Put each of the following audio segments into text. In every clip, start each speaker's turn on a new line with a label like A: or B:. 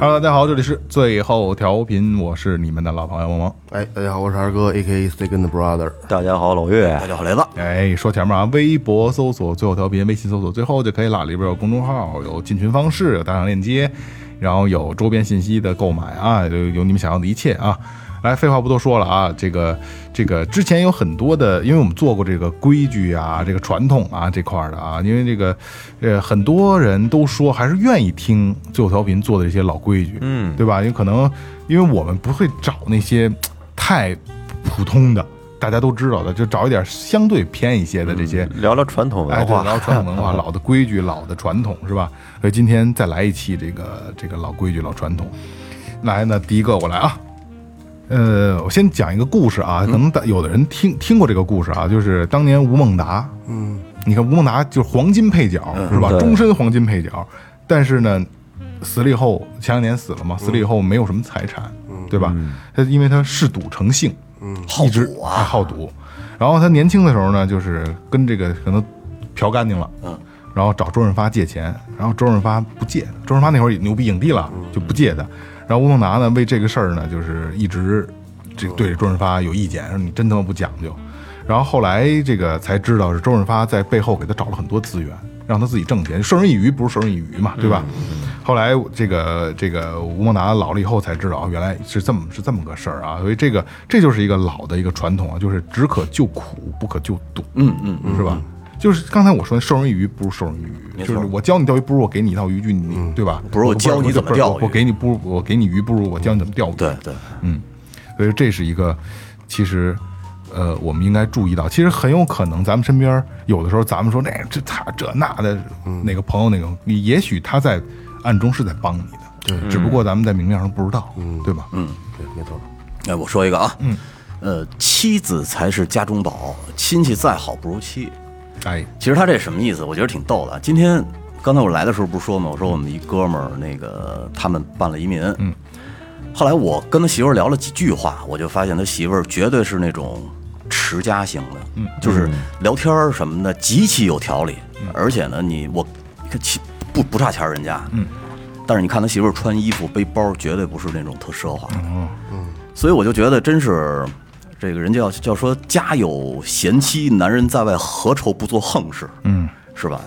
A: Hello，大家好，这里是最后调频，我是你们的老朋友萌萌。
B: 哎，大家好，我是二哥，A.K.A. Second Brother。
C: 大家好，老岳
D: 大，家好，雷子，
A: 哎，说前面啊，微博搜索最后调频，微信搜索最后就可以了，里边有公众号，有进群方式，有打赏链接，然后有周边信息的购买啊，就有你们想要的一切啊。来，废话不多说了啊，这个这个之前有很多的，因为我们做过这个规矩啊，这个传统啊这块儿的啊，因为这个呃很多人都说还是愿意听最后调频做的这些老规矩，嗯，对吧？因为可能因为我们不会找那些太普通的。大家都知道的，就找一点相对偏一些的这些，
C: 聊聊传统文化。
A: 聊传统文化、老的规矩、老的传统，是吧？所以今天再来一期这个这个老规矩、老传统。来，那第一个我来啊，呃，我先讲一个故事啊，可能大有的人听听过这个故事啊，就是当年吴孟达，嗯，你看吴孟达就是黄金配角是吧？终身黄金配角，但是呢，死了以后，前两年死了嘛，死了以后没有什么财产，对吧？他因为他嗜赌成性，
D: 好
A: 一直
D: 赌啊。
A: 哎好赌。然后他年轻的时候呢，就是跟这个可能嫖干净了，
D: 嗯，
A: 然后找周润发借钱，然后周润发不借，周润发那会儿牛逼影帝了，就不借他。然后吴孟达呢，为这个事儿呢，就是一直这个对着周润发有意见，说你真他妈不讲究。然后后来这个才知道是周润发在背后给他找了很多资源，让他自己挣钱，授人以鱼不是授人以渔嘛，对吧？后来这个这个吴孟达老了以后才知道，原来是这么是这么个事儿啊，所以这个这就是一个老的一个传统啊，就是只可救苦，不可救赌，
D: 嗯嗯嗯，
A: 是吧？就是刚才我说的授人以鱼不如授人以渔，就是我教你钓鱼不如我给你一套渔具，你对吧？
D: 不如我教你怎么钓鱼
A: 我给你不如我给你鱼不如我教你怎么钓鱼，
D: 对对，
A: 所以这是一个，其实，呃，我们应该注意到，其实很有可能咱们身边有的时候，咱们说那这他这那的，哪个朋友那个，你也许他在暗中是在帮你的，对，只不过咱们在明面上不知道，嗯。对吧？嗯，
B: 对，没错。
D: 哎，我说一个啊，嗯，呃，妻子才是家中宝，亲戚再好不如妻。
A: 哎，
D: 其实他这什么意思？我觉得挺逗的。今天刚才我来的时候不是说吗？我说我们一哥们儿那个他们办了移民，嗯，后来我跟他媳妇儿聊了几句话，我就发现他媳妇儿绝对是那种持家型的，嗯，就是聊天儿什么的极其有条理，而且呢，你我其不不差钱儿人家，嗯，但是你看他媳妇儿穿衣服背包，绝对不是那种特奢华。的，嗯，所以我就觉得真是。这个人叫叫说家有贤妻，男人在外何愁不做横事？嗯，是吧？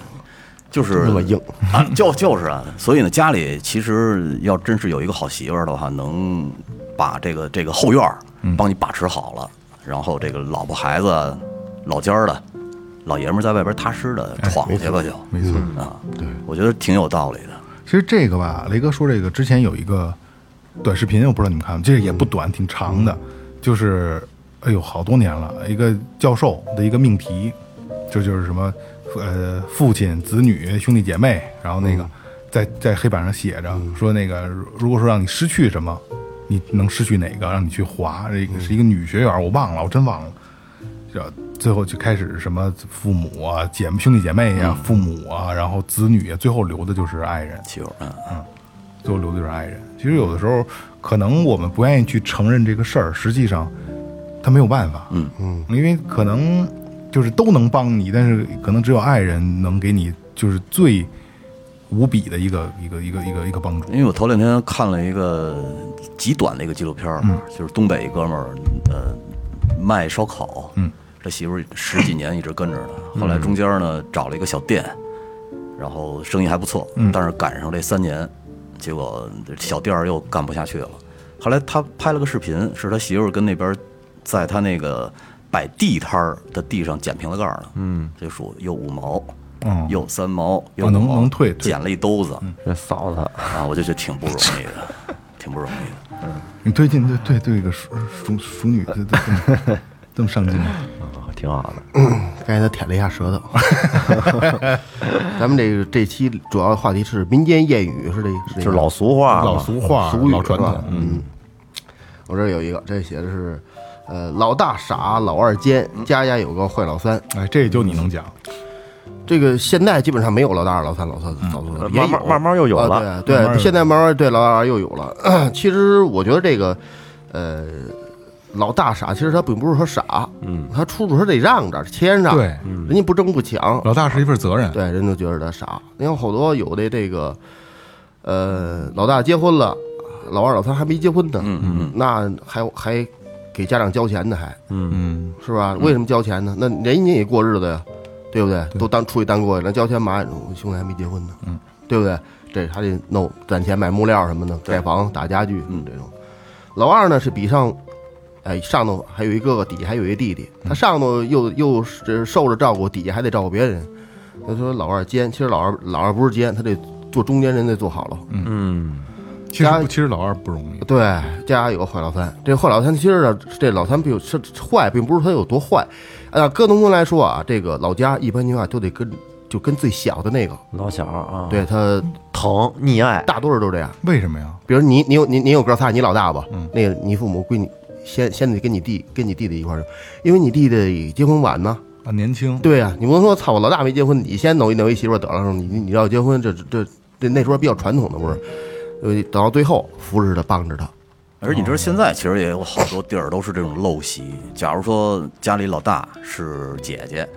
D: 就是
B: 那么硬
D: 啊，就就是啊。所以呢，家里其实要真是有一个好媳妇儿的话，能把这个这个后院儿帮你把持好了，然后这个老婆孩子老家儿的老爷们儿在外边踏实的闯去吧，就
A: 没错。
D: 啊，对，我觉得挺有道理的。
A: 其实这个吧，雷哥说这个之前有一个短视频，我不知道你们看没，这个也不短，挺长的，就是哎呦好多年了，一个教授的一个命题，这就是什么呃父亲、子女、兄弟姐妹，然后那个在在黑板上写着说那个如果说让你失去什么，你能失去哪个？让你去划，这个是一个女学员，我忘了，我真忘了。这最后就开始什么父母啊、姐妹、兄弟姐妹呀、父母啊，然后子女啊，最后留的就是爱人。
D: 嗯，
A: 最后留的就是爱人。其实有的时候，可能我们不愿意去承认这个事儿，实际上他没有办法。嗯嗯，因为可能就是都能帮你，但是可能只有爱人能给你就是最无比的一个一个一个一个一个帮助。
D: 因为我头两天看了一个极短的一个纪录片儿，就是东北一哥们儿，呃，卖烧烤，嗯，这媳妇儿十几年一直跟着他，后来中间呢找了一个小店，然后生意还不错，但是赶上这三年，结果小店儿又干不下去了。后来他拍了个视频，是他媳妇儿跟那边在他那个摆地摊儿的地上捡瓶子盖儿呢，嗯，这数又五毛，
A: 嗯
D: 又三毛，又
A: 哦能能退退。
D: 捡了一兜子，
C: 这嫂子，
D: 啊，我就觉得挺不容易的，挺不容易的。嗯。
A: 你最近对对对一个熟熟熟女，这这这么上进吗？
C: 挺好的。
B: 刚才他舔了一下舌头。咱们这个这期主要话题是民间谚语，是这是
C: 老俗话嘛，
A: 老俗话、
B: 俗语
A: 老传统，嗯，
B: 我这儿有一个，这写的是，呃，老大傻，老二奸，家家有个坏老三。
A: 哎，这就你能讲，
B: 这个现在基本上没有老大二、老三、老四、老四，也
E: 慢慢慢慢又有了。
B: 啊对对，现在慢慢对老大二又有了。其实我觉得这个，呃，老大傻，其实他并不是说傻，嗯，他出处他得让着，谦让，
A: 对，
B: 人家不争不抢，
A: 老大是一份责任，
B: 对，人都觉得他傻。你看好多有的这个，呃，老大结婚了，老二、老三还没结婚呢，
D: 嗯嗯
B: 那还还给家长交钱呢，还
A: 嗯，
B: 是吧？为什么交钱呢？那人家也过日子呀，对不对？都当出去单过去，那交钱嘛？我兄弟还没结婚呢，嗯，对不对？这还得弄攒钱买木料什么的，盖房打家具，嗯，这种。老二呢是比上，哎，上头还有一哥哥，底下还有一弟弟，他上头又又这受着照顾，底下还得照顾别人。他说老二奸，其实老二老二不是奸，他得做中间人得做好了。
E: 嗯，
B: 家
A: 其实其实老二不容易，
B: 对，家有个坏老三，这坏老三其实呢，这老三并是坏，并不是他有多坏。啊搁农村来说啊，这个老家一般情况下都得跟就跟最小的那个，
E: 老小啊，，
B: 对他
E: 疼溺爱，
B: 大多数都这样。
A: 为什么呀？
B: 比如你你有你你有哥仨，你老大吧，嗯那个你父母归你先先得跟你弟跟你弟弟一块儿，因为你弟弟结婚晚呢。
A: 啊，年轻，
B: 对呀、你不能说操我老大没结婚，你先弄一弄一媳妇儿得了，你你你要结婚，这这这那时候比较传统的不是，呃，等到最后扶持他帮着他。
D: 而你知道现在其实也有好多地儿都是这种陋习。假如说家里老大是姐姐，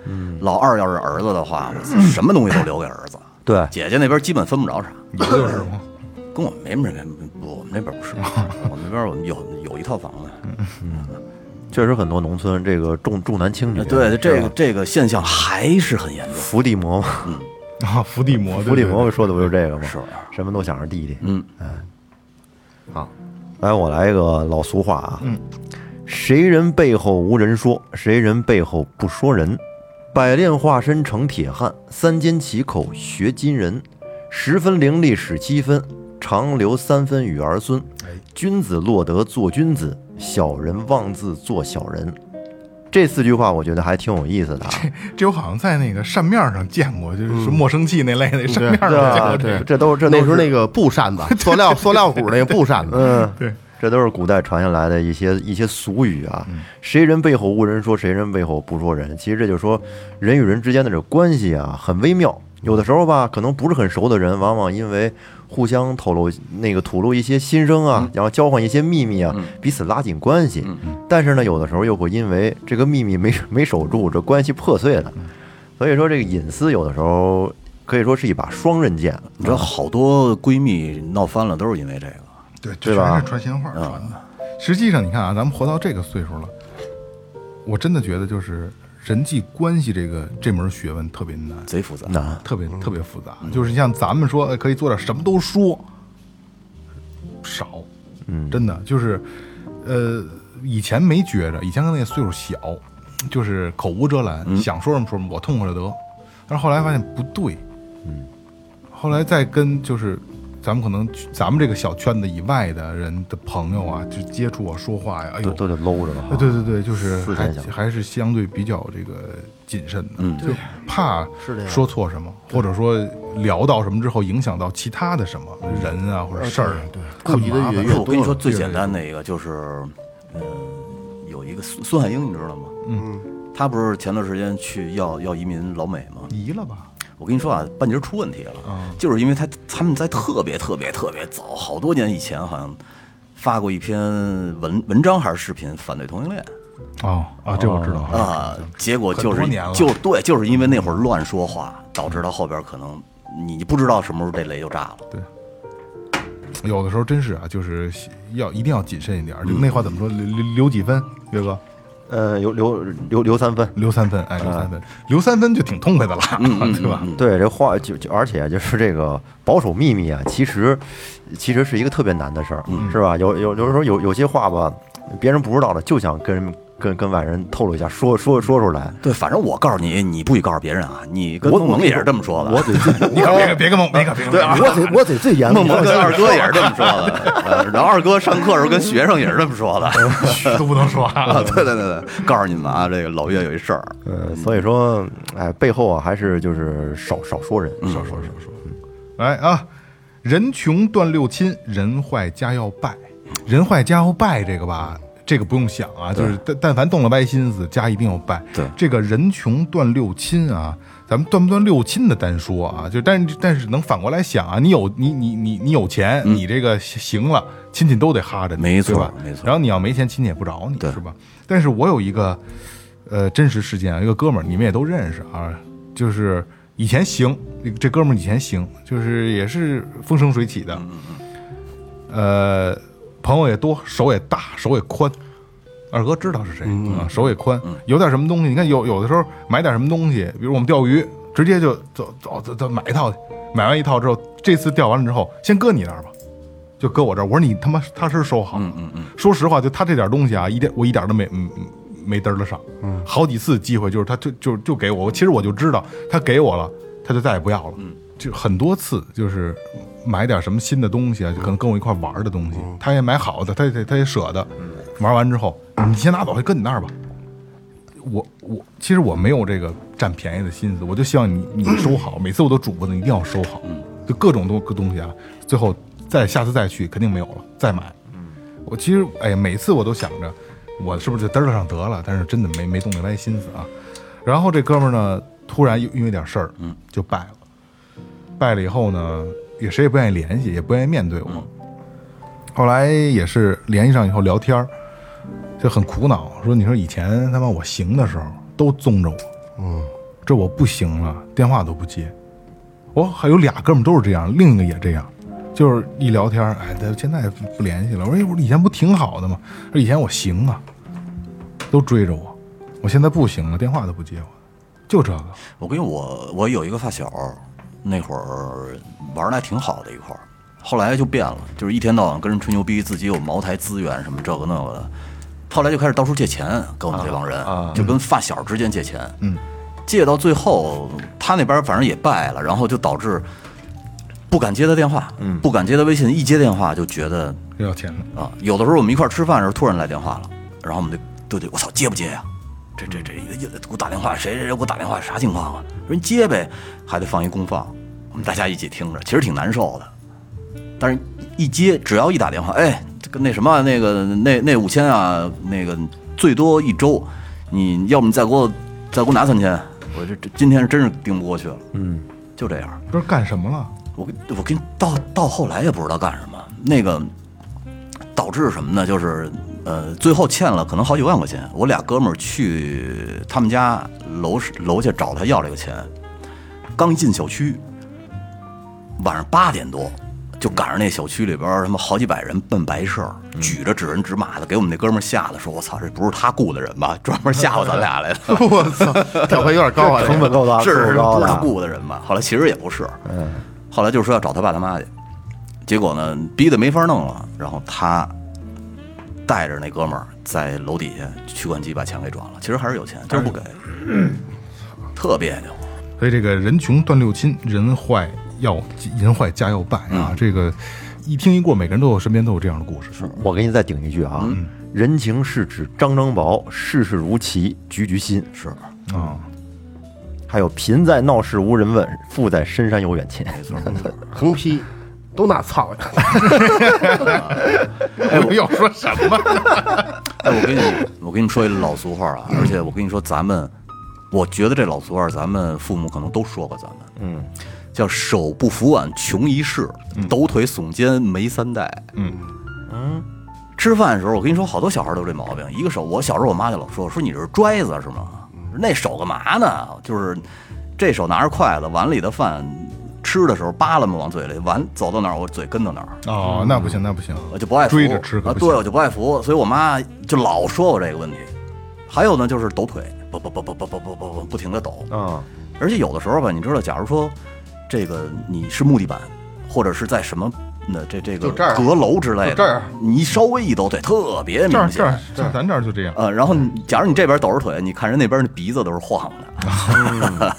D: 老二要是儿子的话，什么东西都留给儿子。
E: 对，
D: 姐姐那边基本分不着啥，
A: 你不就是吗？
D: 跟我们没什么，不，我们那边不是，我们那边我们有有一套房子。
E: 确实很多农村这个重重男轻女，
D: 对，这个这个现象还是很严重。
E: 伏地魔嘛，
A: 啊，伏地魔，
E: 伏地
A: 对
E: 魔说的不就是这个吗？
D: 是，
E: 什么都想着弟弟。
D: 嗯，
B: 好，
E: 来，我来一个老俗话啊，嗯，谁人背后无人说，谁人背后不说人。百炼化身成铁汉，三缄其口学金人。十分伶俐使七分，常留三分与儿孙。君子落得做君子，小人妄自做小人。这四句话我觉得还挺有意思的啊，
A: 这我好像在那个扇面上见过，就是莫生气那类的扇面上
B: 对
A: 见过这
B: 对。
E: 这都是这都是
B: 那时候那个布扇子，塑料塑料鼓那个布扇子，
E: 嗯，
A: 对，
E: 这都是古代传下来的一些一些俗语啊。谁人背后无人说，谁人背后不说人。其实这就说人与人之间的这关系啊，很微妙。有的时候吧，可能不是很熟的人，往往因为互相透露那个吐露一些心声啊，然后交换一些秘密啊，彼此拉近关系。但是呢，有的时候又会因为这个秘密没 没守住，这关系破碎了。所以说，这个隐私有的时候可以说是一把双刃剑。
D: 你知道好多闺蜜闹翻了，都是因为这个。
A: 对，
E: 对吧
A: 这全是传闲话传的。实际上，你看啊，咱们活到这个岁数了，我真的觉得就是人际关系这个这门学问特别难，
D: 贼复杂。
E: 难。
A: 特别特别复杂。就是像咱们说呃可以做点什么都说，少，嗯，真的就是，呃，以前没觉着，以前跟那个岁数小，就是口无遮拦，想说什么说什么，我痛快了得。但是后来发现不对，嗯，后来再跟就是咱们可能咱们这个小圈子以外的人的朋友啊，就接触啊、说话呀，哎呦，
E: 都都得搂着了
A: 呃，对对对，就是还
E: 思想想
A: 还是相对比较这个谨慎的，
D: 嗯。
A: 就怕
B: 是
A: 说错什么，或者说聊到什么之后影响到其他的什么人啊或者事儿啊，
B: 对。
A: 很
B: 顾及的越越
D: 我跟你说最简单的一个就是，嗯，有一个孙孙海英，你知道吗？嗯，他不是前段时间去要要移民老美吗？
A: 移了吧？
D: 我跟你说啊，半截出问题了，就是因为他他们在特别特别特别早，好多年以前好像发过一篇文文章还是视频反对同性恋
A: 哦啊，这我知道啊，
D: 啊，结果就是就对，就是因为那会儿乱说话，导致到后边可能你不知道什么时候这雷就炸了。
A: 对有的时候真是啊，就是要一定要谨慎一点那话怎么说？留留留几分，岳哥？
E: 呃，留留留留三分。
A: 留三分，哎，留三分，留三分就挺痛快的了，对吧？
E: 对，这话就就而且就是这个保守秘密啊，其实其实是一个特别难的事儿，是吧？有有有时候有有些话吧，别人不知道的，就想跟人跟跟外人透露一下，说说说出来。
D: 对，反正我告诉你，你不许告诉别人啊！你跟
E: 我
D: 孟萌也是这么说的，
E: 我得最
A: 你可别别跟梦，别跟别跟
E: 对，我得我得最严
D: 孟萌。跟二哥也是这么说的，呃然后二哥上课时候跟学生也是这么说的。
A: 都不能说。
D: 对对对对，告诉你们啊，这个老岳有一事儿，
E: 呃，所以说，哎，背后啊还是就是少少说人，少说少说。
A: 来啊，人穷断六亲，人坏家要败。人坏家要败这个吧，这个不用想啊，就是但但凡动了歪心思，家一定要败。
D: 对。
A: 这个人穷断六亲啊，咱们断不断六亲的单说啊，就但是但是能反过来想啊，你有你你你你有钱，你这个行了，亲戚都得哈着你，
D: 没错
A: 吧？
D: 没错。
A: 然后你要没钱，亲戚也不找你，是吧？但是我有一个呃真实事件啊，一个哥们儿，你们也都认识啊，就是以前行，这哥们儿以前行，就是也是风生水起的，呃，朋友也多，手也大，手也宽。二哥知道是谁啊？手也宽，有点什么东西，你看有有的时候买点什么东西，比如我们钓鱼，直接就走走走走买一套去，买完一套之后，这次钓完了之后，先搁你那儿吧，就搁我这儿。我说你他妈踏实收好。嗯嗯嗯。说实话，就他这点东西啊，一点我一点都没没嘚儿得上。嗯。好几次机会就是他就就就给我，其实我就知道他给我了，他就再也不要了。嗯。就很多次就是买点什么新的东西啊，就可能跟我一块玩的东西，他也买好的，他也他也舍得。玩完之后，你先拿走，就搁你那儿吧。我我其实我没有这个占便宜的心思，我就希望你你收好，每次我都嘱咐你一定要收好，就各种东东西啊，最后再下次再去肯定没有了，再买。我其实哎，每次我都想着我是不是就嘚儿上得了，但是真的没没动那歪心思啊。然后这哥们儿呢，突然因为点事儿，嗯，就败了。败了以后呢，也谁也不愿意联系，也不愿意面对我。后来也是联系上以后聊天儿，就很苦恼，说你说以前他妈我行的时候都宗着我，嗯，这我不行了，电话都不接。我还有俩哥们儿都是这样，另一个也这样，就是一聊天儿，哎，他现在不联系了。我说，哎，我以前不挺好的吗？说以前我行啊，都追着我，我现在不行了，电话都不接我，就这个。
D: 我跟我我有一个发小，那会儿玩的还挺好的一块儿，后来就变了，就是一天到晚跟人吹牛逼，自己有茅台资源什么这个那个的，后来就开始到处借钱跟我们这帮人，就跟发小之间借钱，
A: 嗯，
D: 借到最后他那边反正也败了，然后就导致不敢接他电话，嗯，不敢接他微信，一接电话就觉得
A: 要钱了，
D: 啊，有的时候我们一块儿吃饭的时候，突然来电话了，然后我们就都得我操接不接呀、这这这又给我打电话，谁谁谁给我打电话，啥情况啊？说你接呗，还得放一公放，我们大家一起听着，其实挺难受的。但是一接，只要一打电话，哎，这个那什么那个那那五千啊，那个最多一周，你要不你再给我再给我拿三千，我这这今天真是盯不过去了，嗯，就这样。
A: 不是干什么了？
D: 我跟我跟到到后来也不知道干什么，那个导致什么呢？就是呃，最后欠了可能好几万块钱。我俩哥们儿去他们家楼楼下找他要这个钱，刚一进小区，晚上八点多。就赶上那小区里边儿他妈好几百人奔白事儿，举着指人指马的，给我们那哥们儿吓得说：“我操，这不是他雇的人吧？专门吓唬咱俩来的。”
B: 我操，这回有点高啊，
E: 成本够大，
D: 是不是他雇的人吧？后来其实也不是，
E: 嗯，
D: 后来就说要找他爸他妈去，结果呢逼得没法弄了，然后他带着那哥们儿在楼底下取款机把钱给转了，其实还是有钱，就是不给，特别扭。
A: 所以这个人穷断六亲，人坏要人坏家要败啊！这个一听一过，每个人都有身边都有这样的故事。是
E: 我给你再顶一句啊，人情是指张张薄，世事如棋，局局新。是，
A: 啊，
E: 还有贫在闹市无人问，富在深山有远亲。没错，
B: 横批都那操呀！
A: 哎，我要说什么？
D: 哎，我跟你我跟你说一老俗话啊，而且我跟你说，咱们我觉得这老俗话，咱们父母可能都说过，咱们
E: 嗯，
D: 叫手不扶碗穷一世，抖腿耸肩没三代。
A: 嗯
E: 嗯，
D: 吃饭的时候，我跟你说，好多小孩都有这毛病。一个手，我小时候我妈就老说，说你这是拽子是吗？那手干嘛呢？就是这手拿着筷子，碗里的饭吃的时候扒拉嘛往嘴里，完走到哪儿我嘴跟到哪儿，
A: 哦，那不行，那不行。
D: 我就不爱扶
A: 追着吃可
D: 啊，
A: 不行
D: 对，我就不爱扶，所以我妈就老说我这个问题。还有呢，就是抖腿，不不不不不不不不不不停的抖，
E: 啊，
D: 而且有的时候吧，你知道，假如说这个你是木地板，或者是在什么那这这个
B: 就这儿
D: 阁楼之类的，
B: 就这儿
D: 你稍微一抖腿特别
A: 这儿
D: 明显。
A: 这儿这儿咱这儿就这样。
D: 呃，然后你假如你这边抖着腿，你看人那边那鼻子都是晃的，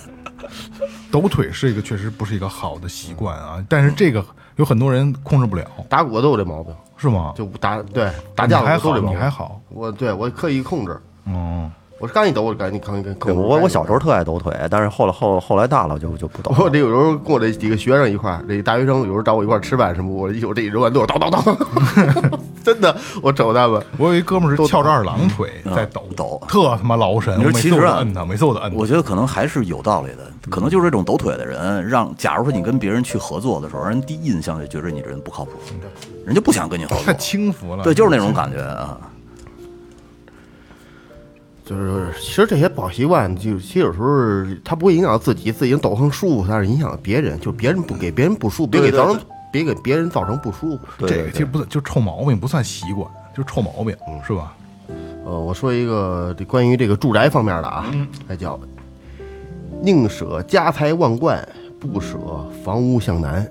A: 抖腿是一个确实不是一个好的习惯啊，但是这个有很多人控制不了，
B: 打鼓都有这毛病，
A: 是吗？
B: 就打对打架
A: 你还好，
B: 都有这毛病。
A: 你还好，
B: 我对我刻意控制，
A: 哦，
B: 我是刚一抖我就赶紧赶紧控
E: 对。我我小时候特爱抖腿，但是后来后后来大了就就不抖了。
B: 我这有时候跟我这几个学生一块儿，这大学生有时候找我一块儿吃饭什么，我一有这一揉完都是叨叨叨，真的，我瞅他们，
A: 我有一哥们儿是翘着二郎腿在抖
D: 嗯抖
A: 特他妈劳神。
D: 你说
A: 我每次我
D: 其实啊
A: 都摁他，每次我都摁他。
D: 我觉得可能还是有道理的，可能就是这种抖腿的人，让假如说你跟别人去合作的时候，人第一印象就觉得你这人不靠谱，人家不想跟你合作
A: 太
D: 作。
A: 轻浮了。
D: 对，就是那种感觉啊。
B: 就是其实这些不好习惯，就其实有时候他不会影响自己，自己抖很舒服，但是影响别人，就别人不给别人不舒服，别给造成别给别人造成不舒服。
A: 这个其实不算，就臭毛病，不算习惯，就是臭毛病，是吧？
B: 呃，我说一个这关于这个住宅方面的啊，那叫宁舍家财万贯，不舍房屋向南。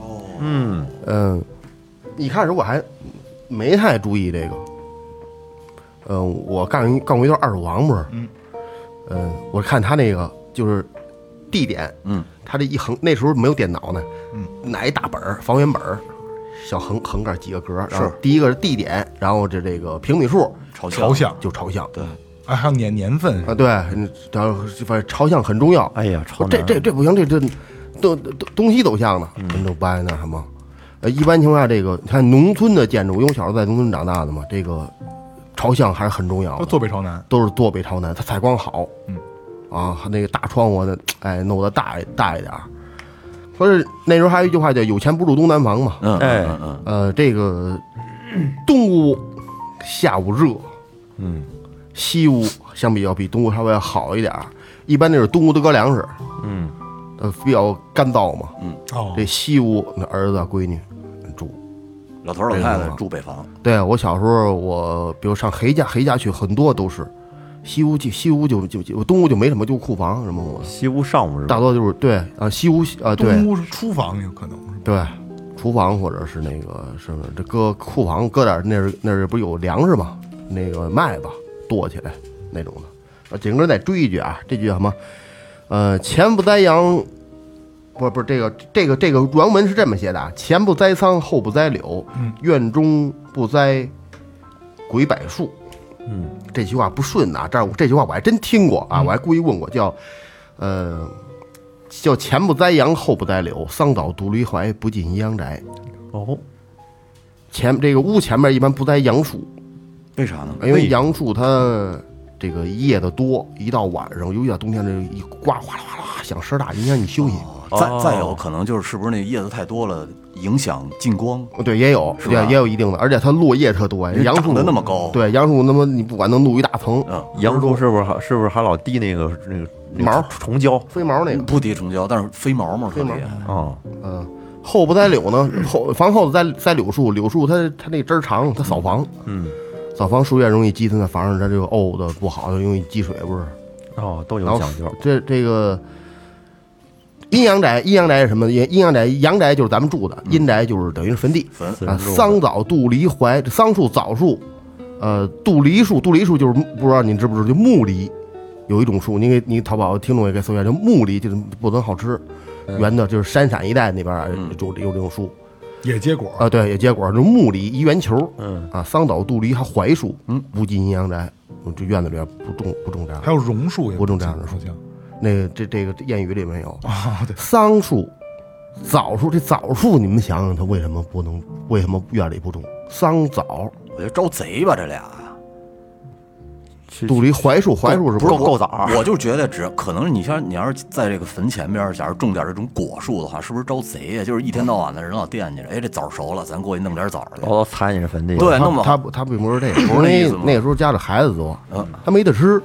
E: 哦嗯，
B: 嗯，一开始我还没太注意这个。嗯，我干干过一段二手房不是？嗯，嗯，我看他那个就是地点，
D: 嗯，
B: 他这一横那时候没有电脑呢，嗯，拿一大本儿房源本儿，小横横杆几个格儿，然后第一个是地点，然后这这个平米数
D: 朝
A: 朝向。
B: 就朝向，对。
A: 啊，还有年年份。
B: 啊，对，嗯然后反正朝向很重要。
E: 哎呀，朝
B: 这这这不行，这这东东东西走向的，人都不爱那什么。呃，一般情况下，这个你看农村的建筑，因为我小时候在农村长大的嘛，这个朝向还是很重要的，
A: 坐北朝南。
B: 都是坐北朝南，它采光好。
A: 嗯，
B: 啊，那个大窗户的，哎，弄得大一大一点儿。说是那时候还有一句话叫“有钱不住东南房”嘛。
D: 嗯，
E: 哎
D: 嗯嗯
B: 呃，这个东屋下午热，
E: 嗯，
B: 西屋相比较比东屋稍微要好一点儿。一般那是东屋都搁粮食，
E: 嗯，
B: 呃，比较干燥嘛。
A: 嗯哦
B: 这西屋那儿子闺女住。
D: 嗯，老头儿老太太住北房，
B: 对我小时候，我比如上黑家，黑家去很多都是西屋就，西屋就就就东屋就没什么，就库房什么我
E: 西屋上屋是吧？
B: 大多就是对啊，西屋啊对
A: 东屋是厨房，有可能是吧？
B: 对，厨房或者是那个什么这搁库房搁点那是那是不是有粮食吗？那个麦子垛起来那种的。啊，紧跟着再追一句啊，这句叫什么？呃，前不栽杨，不不是这个这个这个原文是这么写的啊：前不栽桑，后不栽柳，院中不栽鬼柏树。
E: 嗯，
B: 这句话不顺呐、这儿这句话我还真听过啊，我还故意问过，叫呃叫前不栽杨，后不栽柳，桑枣独梨槐，不进阴阳宅。
E: 哦，
B: 前这个屋前面一般不栽杨树，
D: 为啥呢？
B: 因为杨树它这个叶子多，一到晚上，尤其到冬天，这一刮哗啦哗啦响声大，影响你休息。
D: 再再有可能就是是不是那叶子太多了，影响进光？
B: 对，也有，
D: 是吧
B: 也也有一定的，而且它落叶特多。杨树
D: 那么高
B: 对，杨树那么你不管能露一大层，
D: 嗯，
E: 杨树是不是还是不是还老滴那个那个那个
B: 毛
E: 虫胶？
B: 飞毛那个，
D: 不滴虫胶，但是飞毛嘛特厉害。
E: 哦，
B: 嗯，后不栽柳呢，后房后头栽栽柳树，柳树它它那枝儿长，它扫房，
E: 嗯，
B: 扫房树叶容易积，它那房上它就沤的不好，就容易积水，不是？
E: 哦，都有讲究。
B: 这这个阴阳宅，阴阳宅是什么？阴阴阳宅，阳宅就是咱们住的，阴宅就是等于是坟地。
D: 坟
B: 啊，桑枣、杜梨、槐，桑树、枣树，呃，杜梨树，杜梨树就是不知道你知不知道，就木梨，有一种树，你给你淘宝听众也可以搜一下，就木梨，就是不怎么好吃，圆的，就是山陕一带那边儿有有这种树
A: 也结果，
B: 啊，对，也结果，就木梨一圆球，
E: 嗯。
B: 啊，桑枣、杜梨还槐树，嗯，不进阴阳宅，这院子里边不种不种这样的。
A: 还有榕树也
B: 不种这样的树那个这这个谚语里面有
A: 啊，对，
B: 桑树、枣树，这枣树你们想想，它为什么不能？为什么院里不种桑枣？
D: 我觉得招贼吧，这俩。
B: 杜梨槐树，槐树是不是
E: 够够枣
D: 我就觉得只可能你像你要是在这个坟前边儿，假如种点这种果树的话，是不是招贼呀？就是一天到晚的人老惦记着，哎，这枣熟了，咱过去弄点枣去。
E: 哦，踩你这坟地。
D: 对，弄不好
B: 他他并不是这个，
D: 不是那意思
B: 那那个时候家里孩子多
D: 嗯，
B: 他没得吃。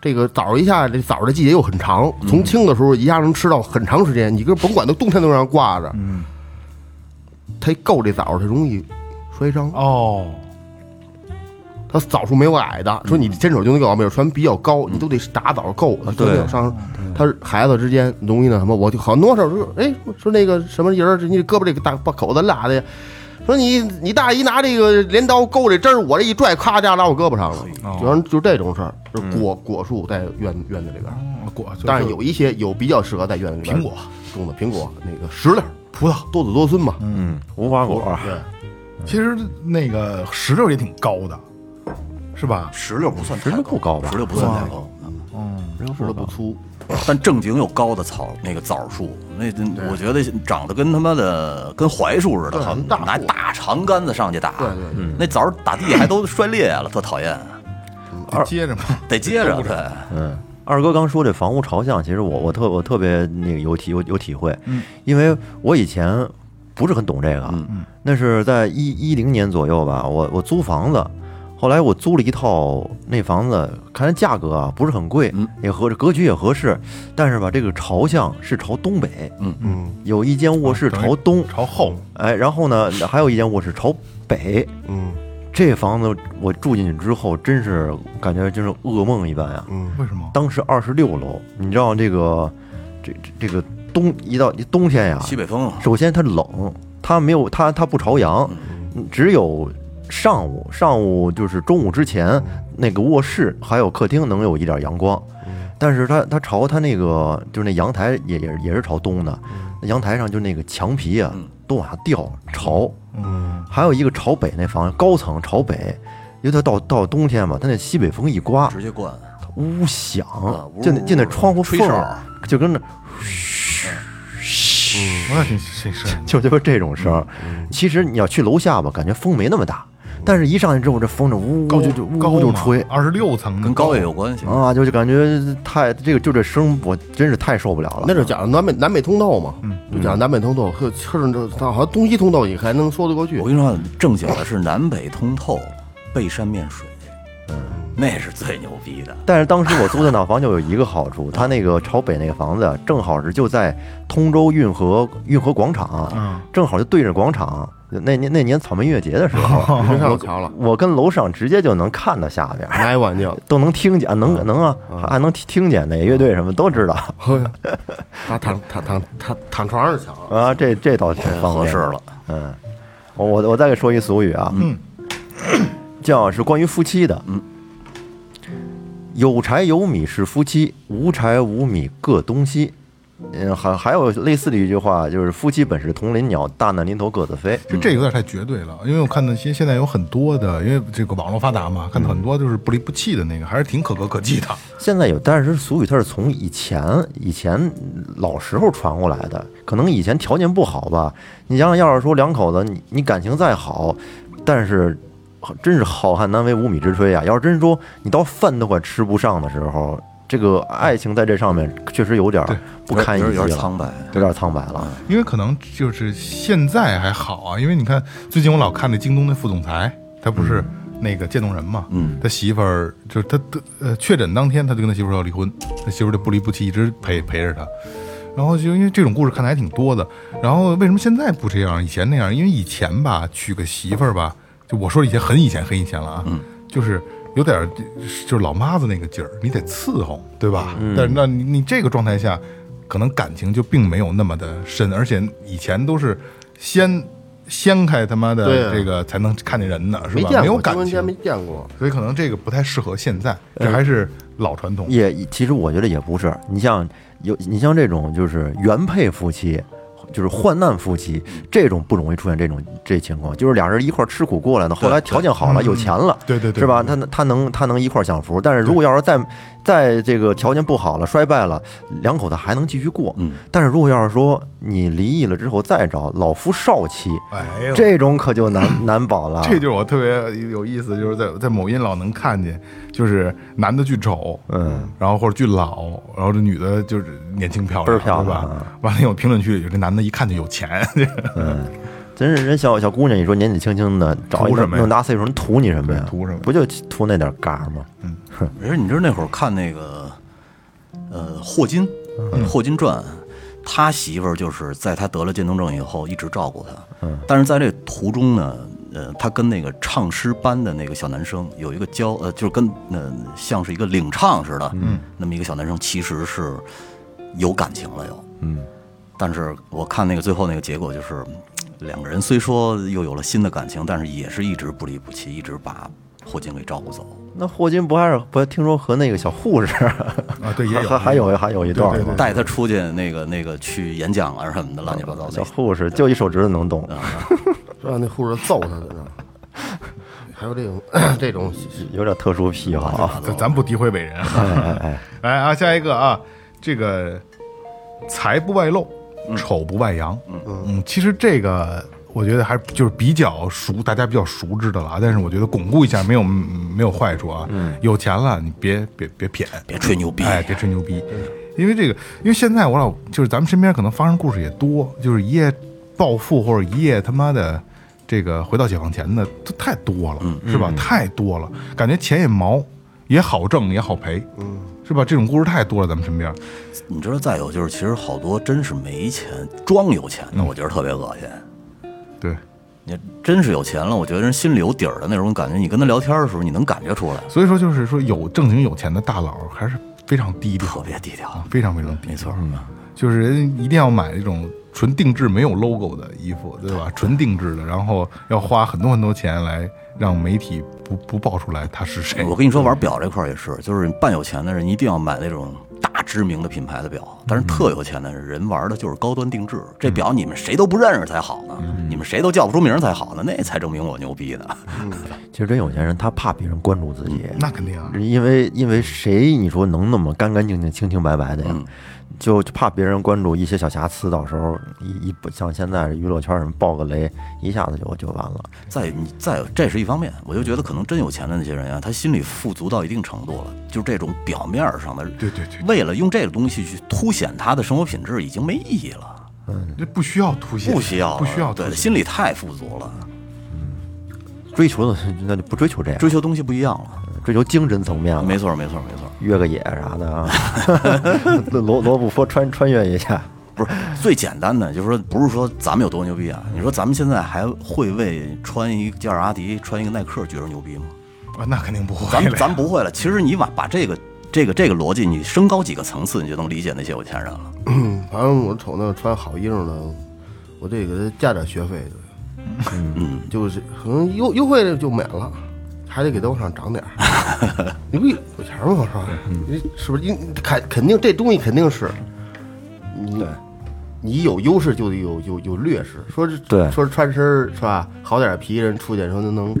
B: 这个枣一下，这枣的季节又很长，从青的时候一下能吃到很长时间。你跟甭管它冬天都让它挂着，
A: 嗯，
B: 它一够这枣，它容易摔伤。
A: 哦，
B: 它枣树没有矮的，说你伸手就能够，没有船比较高，你都得打枣够，它才能有伤。他孩子之间容易那什么，我就好多事儿说，哎，说那个什么人儿，你胳膊这个大把口子拉的，说你你大姨拿这个镰刀勾这针儿，我这一拽，咔家拉我胳膊上了，主要就这种事儿。是果果树在院院子里边
A: 果，
B: 但是有一些有比较适合在院子里边
A: 苹果、
B: 种的苹果，那个石榴、
A: 葡萄。
B: 多子多孙嘛。
E: 嗯，无花果。
B: 对，
A: 其实那个石榴也挺高的，是吧？
D: 石榴不算太
E: 石榴不高吧
D: 石榴不算太高，
B: 石榴不粗，
D: 但正经有高的草那个枣树，那我觉得长得跟他妈的跟槐树似的，
B: 对
D: 好像
B: 大
D: 拿大长杆子上去打。
B: 对对对。
D: 那枣儿打地还都摔裂了，特讨厌，
A: 得接着嘛，
D: 得接着。对，
E: 嗯，二哥刚说这房屋朝向，其实我我特我特别那个有体有有体会，
A: 嗯，
E: 因为我以前不是很懂这个，
D: 嗯。
E: 那是在一一零年左右吧，我我租房子，后来我租了一套那房子，看这价格啊不是很贵，
D: 嗯。
E: 也合格局也合适，但是吧这个朝向是朝东北，
B: 嗯。嗯。
E: 有一间卧室朝东，
A: 朝后，
E: 哎，然后呢还有一间卧室朝北，
B: 嗯。
E: 这房子我住进去之后，真是感觉就是噩梦一般呀。
B: 嗯。
A: 为什么？
E: 当时二十六楼，你知道这个这这这个冬一到冬天呀，
D: 西北风，
E: 首先它冷，它没有它它不朝阳，嗯。只有上午上午就是中午之前那个卧室还有客厅能有一点阳光，但是它它朝它那个就是那阳台也也也是朝东的，那阳台上就那个墙皮啊
D: 嗯。
E: 都往下掉潮，
B: 嗯。
E: 还有一个朝北那房高层朝北，因为它到到冬天嘛，它那西北风一刮，
D: 直接灌。
E: 呜响就那就那窗户缝就跟那
A: 那挺挺深，
E: 就就是这种声儿。其实你要去楼下吧，感觉风没那么大，但是一上去之后，这风就呜
A: 高
E: 就就呜呜就吹
A: 二十六层
D: 跟高也有关系。
E: 啊，就就感觉太这个就这声，我真是太受不了了。
B: 那就讲南北南北通道嘛，就讲南北通道，和和这好像东西通道也还能说得过去
D: 我。跟你说，正经的是南北通透，背山面水，嗯，那是最牛逼的。
E: 但是当时我租的那房就有一个好处，它那个朝北那个房子正好是就在通州运河运河广场，
A: 嗯
E: 正好就对着广场。那年那年草莓音乐节的时候，
B: 真上瞧了，
E: 我跟楼上直接就能看到下边，
B: 拿一碗酱，
E: 都能听见，能能啊，还能听听见哪乐队什么都知道
B: 他躺躺躺躺躺床上瞧了。
E: 啊。这这倒挺方
D: 合适了。
E: 嗯，我我我再给说一俗语啊，
A: 嗯，
E: 叫是关于夫妻的，
D: 嗯，
E: 有柴有米是夫妻，无柴无米各东西。嗯，还还有类似的一句话，就是夫妻本是同林鸟，大难临头各自飞。
A: 就这有点太绝对了，因为我看到现现在有很多的，因为这个网络发达嘛，看到很多就是不离不弃的那个，还是挺可歌可泣的。
E: 现在有，但是俗语它是从以前以前老时候传过来的，可能以前条件不好吧。你想想，要是说两口子你你感情再好，但是真是好汉难为无米之炊啊！要是真说你到饭都快吃不上的时候，这个爱情在这上面确实有点儿不堪一击了，
D: 有点苍白。
E: 有点苍白了。
A: 因为可能就是现在还好啊，因为你看最近我老看那京东那副总裁，他不是那个渐冻人嘛，
D: 嗯
A: 他媳妇儿就是他得呃确诊当天他就跟他媳妇儿要离婚，他媳妇儿就不离不弃，一直陪陪着他。然后就因为这种故事看的还挺多的，然后为什么现在不这样，以前那样？因为以前吧，娶个媳妇儿吧，就我说以前很以前很以前了啊，就是有点儿就是老妈子那个劲儿，你得伺候，对吧？但是那你你这个状态下，可能感情就并没有那么的深，而且以前都是先掀开他妈的这个才能看见人呢，是吧？没有感情
B: 没，见过。
A: 所以可能这个不太适合现在，这还是老传统。
E: 也其实我觉得也不是，你像有你像这种就是原配夫妻，就是患难夫妻，这种不容易出现这种这情况，就是俩人一块儿吃苦过来的，后来条件好了，有钱了，
A: 对对对
E: 是吧？他他能他能一块儿享福，但是如果要是再在这个条件不好了、衰败了，两口子还能继续过。
D: 嗯，
E: 但是如果要是说你离异了之后再找老夫少妻，
A: 哎呦，
E: 这种可就难难保了。
A: 这就是我特别有意思，就是在在某音老能看见，就是男的巨丑，
E: 嗯，
A: 然后或者巨老，然后这女的就是年轻漂亮，
E: 倍儿漂亮
A: 对吧？完了有评论区里有这男的一看就有钱，嗯。
E: 真是人小小姑娘，你说年纪轻轻的找一个
A: 图什么呀？
E: 那么大岁数，人图你什么呀？
A: 图什么？
E: 不就图那点嘎吗？
D: 而且你知道那会儿看那个，呃，霍金，
E: 嗯。
D: 霍金传，他媳妇儿就是在他得了渐冻症以后一直照顾他，嗯，但是在这途中呢，呃，他跟那个唱诗班的那个小男生有一个交，呃，就是跟呃像是一个领唱似的，嗯，那么一个小男生其实是有感情了又，
E: 嗯，
D: 但是我看那个最后那个结果就是，两个人虽说又有了新的感情，但是也是一直不离不弃，一直把霍金给照顾走。
E: 那霍金不还是不听说和那个小护士？
A: 啊，对，也有
E: 还还有。还有一段吗？
D: 带他出去那个那个去演讲啊什么的，乱七八糟的。
E: 小护士就一手指头能动，
B: 让那护士揍他的呢。还有这种 这种
E: 有点特殊癖好啊。
A: 咱咱不诋毁伟人。
E: 哎哎哎，
A: 来啊，下一个啊，这个财不外露，丑不外扬。嗯嗯，其实这个我觉得还就是比较熟，大家比较熟知的了啊。但是我觉得巩固一下没有没有坏处啊。有钱了你别别别谝，
D: 别吹牛逼，
A: 哎，别吹牛逼。因为这个，因为现在我老就是咱们身边可能发生故事也多，就是一夜暴富或者一夜他妈的这个回到解放前的都太多了，是吧？太多了，感觉钱也毛，也好挣也好赔，嗯，是吧？这种故事太多了，咱们身边。
D: 你知道，再有就是，其实好多真是没钱装有钱的，我觉得特别恶心。
A: 对，
D: 你真是有钱了，我觉得人心里有底儿的那种感觉，你跟他聊天的时候，你能感觉出来。
A: 所以说，就是说有正经有钱的大佬还是非常低调，
D: 特别低调，
A: 非常非常低调。
D: 没错，
A: 就是人一定要买那种纯定制没有 logo 的衣服，对吧？纯定制的，然后要花很多很多钱来让媒体不不爆出来他是谁。
D: 我跟你说，玩表这块儿也是，就是半有钱的人一定要买那种大知名的品牌的表，但是特有钱的人玩的就是高端定制。这表你们谁都不认识才好呢，你们谁都叫不出名才好呢，那才证明我牛逼呢。
E: 其实真有钱人他怕别人关注自己，
A: 那肯定啊，
E: 因为因为谁你说能那么干干净净、清清白白的呀？就就怕别人关注一些小瑕疵，到时候一一不像现在娱乐圈什么爆个雷，一下子就就完了。
D: 再你再有，这是一方面，我就觉得可能真有钱的那些人啊，他心里富足到一定程度了，就是这种表面上的，
A: 对对对，
D: 为了用这个东西去凸显他的生活品质，已经没意义了。
A: 嗯，这不需要凸显，
D: 不需要，
A: 不需要，
D: 对，心里太富足了。
E: 嗯追求的那就不追求这样，
D: 追求东西不一样了，
E: 追求精神层面了。
D: 没错，没错，没错。
E: 越个野啥的啊，罗罗布泊穿穿越一下，
D: 不是最简单的，就是说不是说咱们有多牛逼啊？你说咱们现在还会为穿一件阿迪、穿一个耐克觉得牛逼吗？
A: 啊，那肯定不会，
D: 咱们咱不会了。其实你把把这个这个这个逻辑你升高几个层次，你就能理解那些有钱人了。
B: 反正我瞅那穿好衣裳的，我得给他加点学费的。嗯，就是可能优优惠就免了，还得给他往上涨点儿。你不有钱吗？我说，你是不是？你肯肯定这东西肯定是你，你有优势就得有有有劣势。说
E: 对，
B: 说穿身是吧？好点皮人出去说能能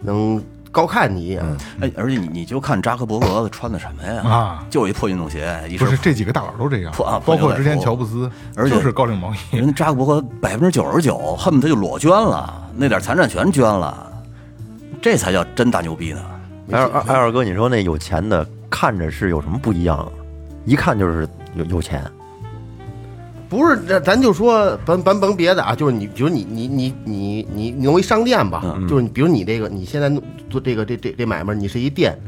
B: 能高看你一眼。
D: 哎，而且你你就看扎克伯格穿的什么呀？
A: 啊，
D: 就一破运动鞋，一
A: 不是这几个大佬都这样，
D: 破
A: 包括之前乔布斯，
D: 而且
A: 就是高领毛衣。
D: 人扎克伯格百分之九十九恨不得就裸捐了，那点财产全捐了，这才叫真大牛逼呢。
E: 艾二艾二哥，你说那有钱的看着是有什么不一样？一看就是有有钱。
B: 不是，咱咱就说，甭甭甭别的啊，就是你，比如你你你你你你弄一商店吧，就是你，比如你这个，你现在做这个这这这买卖，你是一店，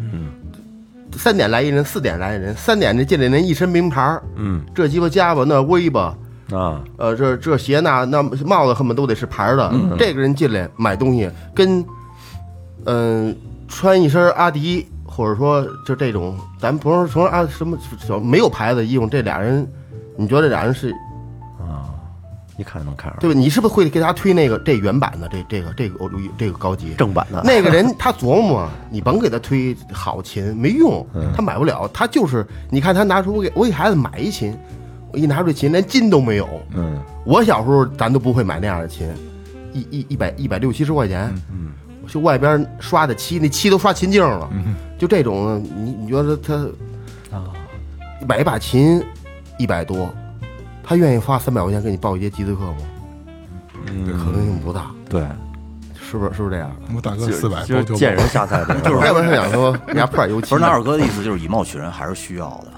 B: 三点来一人，四点来一人，三点这进来人一身名牌儿，
E: 嗯
B: 这鸡巴夹吧，那威吧，
E: 啊，
B: 呃，这这鞋那那帽子恨不得都得是牌儿的。这个人进来买东西，跟嗯、穿一身阿迪，或者说就这种，咱不是说啊什么什么没有牌子的衣服，这俩人，你觉得这俩人是啊
E: 一看能看出来
B: 对吧？你是不是会给他推那个这原版的这这个这个欧这个高级？
E: 正版的。
B: 那个人他琢磨，你甭给他推好琴，没用，他买不了。他就是你看他拿出我给我给孩子买一琴，我一拿出这琴连金都没有。
E: 嗯，
B: 我小时候咱都不会买那样的琴，一一一百一百六七十块钱，嗯，就外边刷的漆，那漆都刷秦镜了，就这种，你你觉得他啊，买一把琴一百多，他愿意花三百块钱给你报一节集资课吗？嗯可能性不大，
E: 对，
B: 是不是？是不是这样？
A: 我大哥四百
E: 就是见人下菜碟，
B: 就是要不然他想说人家铺点油漆，
D: 不是那二哥的意思，就是以貌取人还是需要的。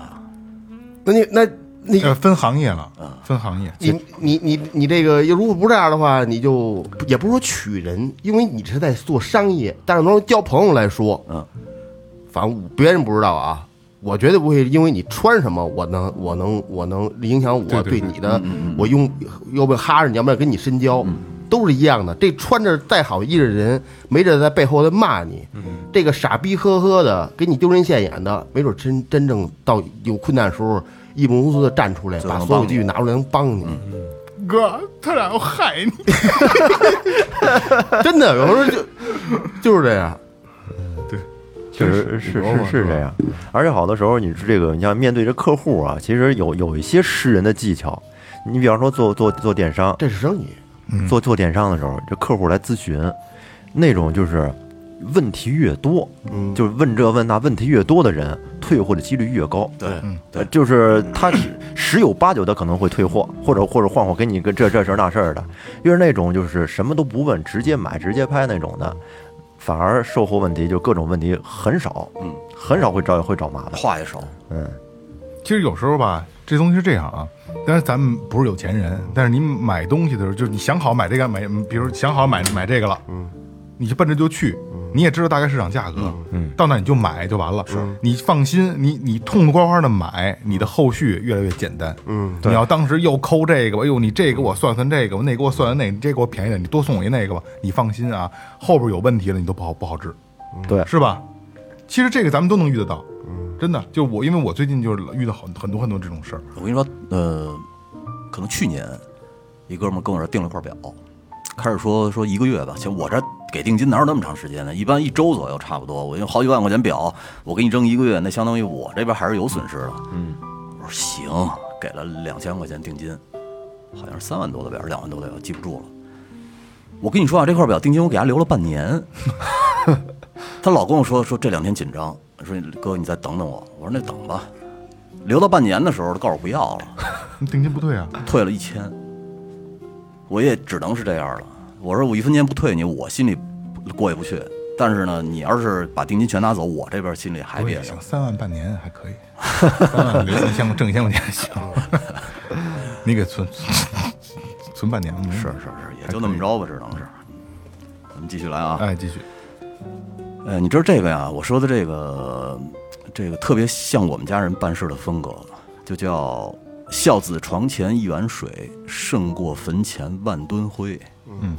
B: 那你那你
A: 呃分行业了，分行业。
B: 你你你你这个，如果不这样的话，你就也不是说取人，因为你是在做商业。但是从交朋友来说，
D: 嗯，
B: 反正别人不知道啊，我绝对不会因为你穿什么，我能我能我能影响我
A: 对对对
B: 你的，我用要不要哈着你，要不要跟你深交，都是一样的。这穿着再好衣的人，没准在背后在骂你。这个傻逼呵呵的，给你丢人现眼的，没准真真正到有困难的时候，义不容辞的站出来，把所有积蓄拿出来能帮你。
A: 哥，他俩要害你。
B: 真的，有时候就就是这样。
E: 确实是是是这样，而且好多时候你是这个，你像面对着客户啊，其实有有一些识人的技巧。你比方说做做做电商，
B: 这是生意，
E: 做做电商的时候，这客户来咨询，那种就是问题越多，
B: 嗯
E: 就是问这问那问题越多的人，退货的几率越高。
D: 对，
E: 对，就是他十有八九的可能会退货，或者或者换货给你个这这事儿那事儿的。越是那种就是什么都不问，直接买直接拍那种的，反而售后问题就各种问题很少，
D: 嗯，
E: 很少会找会找麻烦。
D: 话也少，
E: 嗯，
A: 其实有时候吧，这东西是这样啊。但是咱们不是有钱人，但是你买东西的时候，就是你想好买这个买，比如想好买买这个了，嗯，你就奔着就去，你也知道大概市场价格，嗯，到那你就买就完了。是，你放心，你你痛痛快快的买，你的后续越来越简单。
B: 嗯，
A: 你要当时又抠这个吧，哎呦，你这给我算算这个，我那给我算算那，你这给我便宜点，你多送我一那个吧。你放心啊，后边有问题了，你都不好不好治，
E: 对，
A: 是吧？其实这个咱们都能遇得到，真的，就我因为我最近就是遇到很很多很多这种事儿，
D: 我跟你说，呃，可能去年一哥们儿跟我这儿订了块表，开始说说一个月吧，其实我这给定金哪有那么长时间呢？一般一周左右差不多。我用好几万块钱表，我给你扔一个月，那相当于我这边还是有损失的。嗯，我说行，给了两千块钱定金，好像是三万多的表，两万多的表，记不住了。我跟你说啊，这块表定金我给他留了半年，他老跟我说说这两天紧张，说哥你再等等我。我说那等吧。留到半年的时候，他告诉我不要了，
A: 定金不退啊？
D: 退了一千，我也只能是这样了。我说我一分钱不退你，我心里过意不去。但是呢，你要是把定金全拿走，我这边心里还别扭。
A: 三万半年还可以，三万留一千挣一千块钱还行，你给存存半年了，
D: 是是是，也就那么着吧，只能是。咱们继续来啊，
A: 哎，继续，
D: 呃，你知道这个呀？我说的这个，这个特别像我们家人办事的风格，就叫“孝子床前一碗水，胜过坟前万吨灰”。
A: 嗯，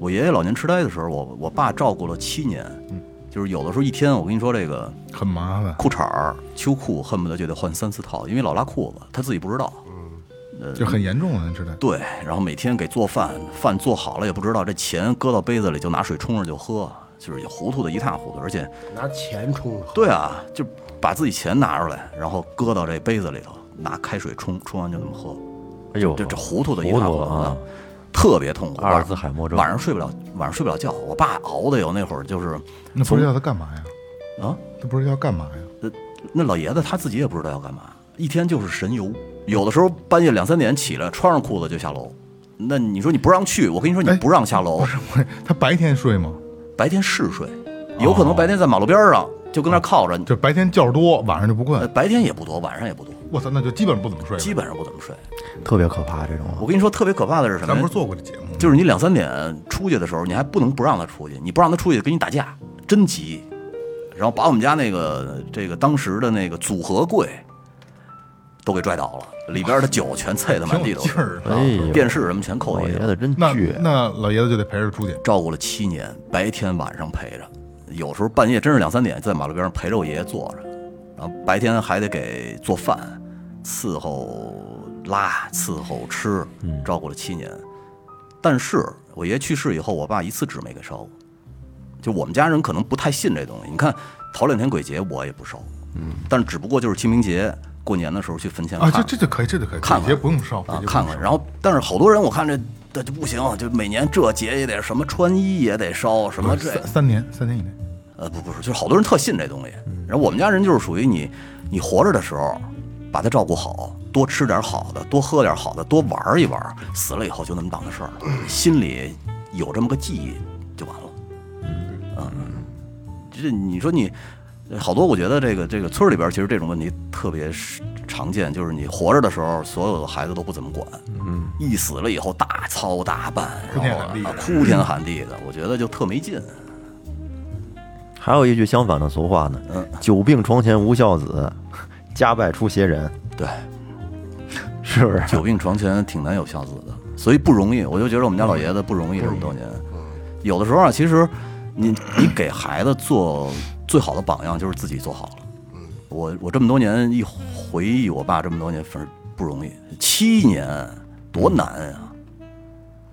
D: 我爷爷老年痴呆的时候，我我爸照顾了七年。嗯，就是有的时候一天，我跟你说这个
A: 很麻烦，
D: 裤衩儿、秋裤恨不得就得换三四套，因为老拉裤子，他自己不知道。
A: 嗯，呃就很严重了，你知道？
D: 对，然后每天给做饭，饭做好了也不知道，这钱搁到杯子里就拿水冲着就喝，就是糊涂的一塌糊涂，而且
B: 拿钱冲着喝。
D: 对啊，就把自己钱拿出来，然后搁到这杯子里头，拿开水冲，冲完就那么喝。
E: 哎呦，
D: 这这糊涂的一塌糊涂
E: 涂啊！
D: 特别痛苦。
E: 阿尔兹海默症
D: 晚上睡不了，晚上睡不了觉。我爸熬的有那会儿就是
A: 那不知道他干嘛呀？
D: 啊，
A: 他不知道要干嘛呀？
D: 呃那老爷子他自己也不知道要干嘛，一天就是神游。有的时候半夜两三点起来，穿上裤子就下楼。那你说你不让去，我跟你说你
A: 哎
D: 不让下楼，
A: 不是，不是，他白天睡吗？
D: 白天是睡，有可能白天在马路边上就跟那靠着，
A: 就白天觉多，晚上就不
D: 呃
A: 困。
D: 白天也不多，晚上也不多，
A: 我操，那就基本上不怎么睡了。
D: 基本上不怎么睡。
E: 特别可怕这种。
D: 我跟你说，特别可怕的是什么呀
A: 咱不是？做过这节目吗？
D: 就是你两三点出去的时候，你还不能不让他出去，你不让他出去跟你打架，真急。然后把我们家那个这个当时的那个组合柜都给拽倒了，里边的酒全啐的满地都是，电视什么全扣
E: 老
D: 下去了。
E: 爷子真
A: 那
E: 倔。
A: 那老爷子就得陪着出去。
D: 照顾了七年，白天晚上陪着，有时候半夜真是两三点在马路边上陪着我爷爷坐着，然后白天还得给做饭、伺候拉、伺候吃，照顾了七年。但是我爷爷去世以后，我爸一次纸没给烧过。就我们家人可能不太信这东西。你看头两天鬼节我也不烧，嗯，但只不过就是清明节过年的时候去坟前
A: 啊，
D: 看
A: 这这就可以，这就可以。
D: 看看
A: 鬼节不用烧，
D: 啊看看。然后，但是好多人我看这这就不行，就每年这节也得什么穿衣也得烧什么这
A: 三三年，三年以内。
D: 呃不不是，就是好多人特信这东西。然后我们家人就是属于你你活着的时候把他照顾好，多吃点好的，多喝点好的，多玩一玩，死了以后就那么档子事儿了，心里有这么个记忆就完了。嗯，这你说你。好多，我觉得这个这个村儿里边，其实这种问题特别是常见，就是你活着的时候，所有的孩子都不怎么管，嗯，一死了以后大操大办，然后哭天喊地的，我觉得就特没劲。
E: 还有一句相反的俗话呢，
D: 嗯
E: 久病床前无孝子，家败出邪人，
D: 对，
E: 是不是？
D: 久病床前挺难有孝子的，所以不容易。我就觉得我们家老爷子不容易这么多年。有的时候啊，其实你你给孩子做最好的榜样，就是自己做好了。嗯我我这么多年一回忆我爸这么多年，反正不容易，七年多难啊！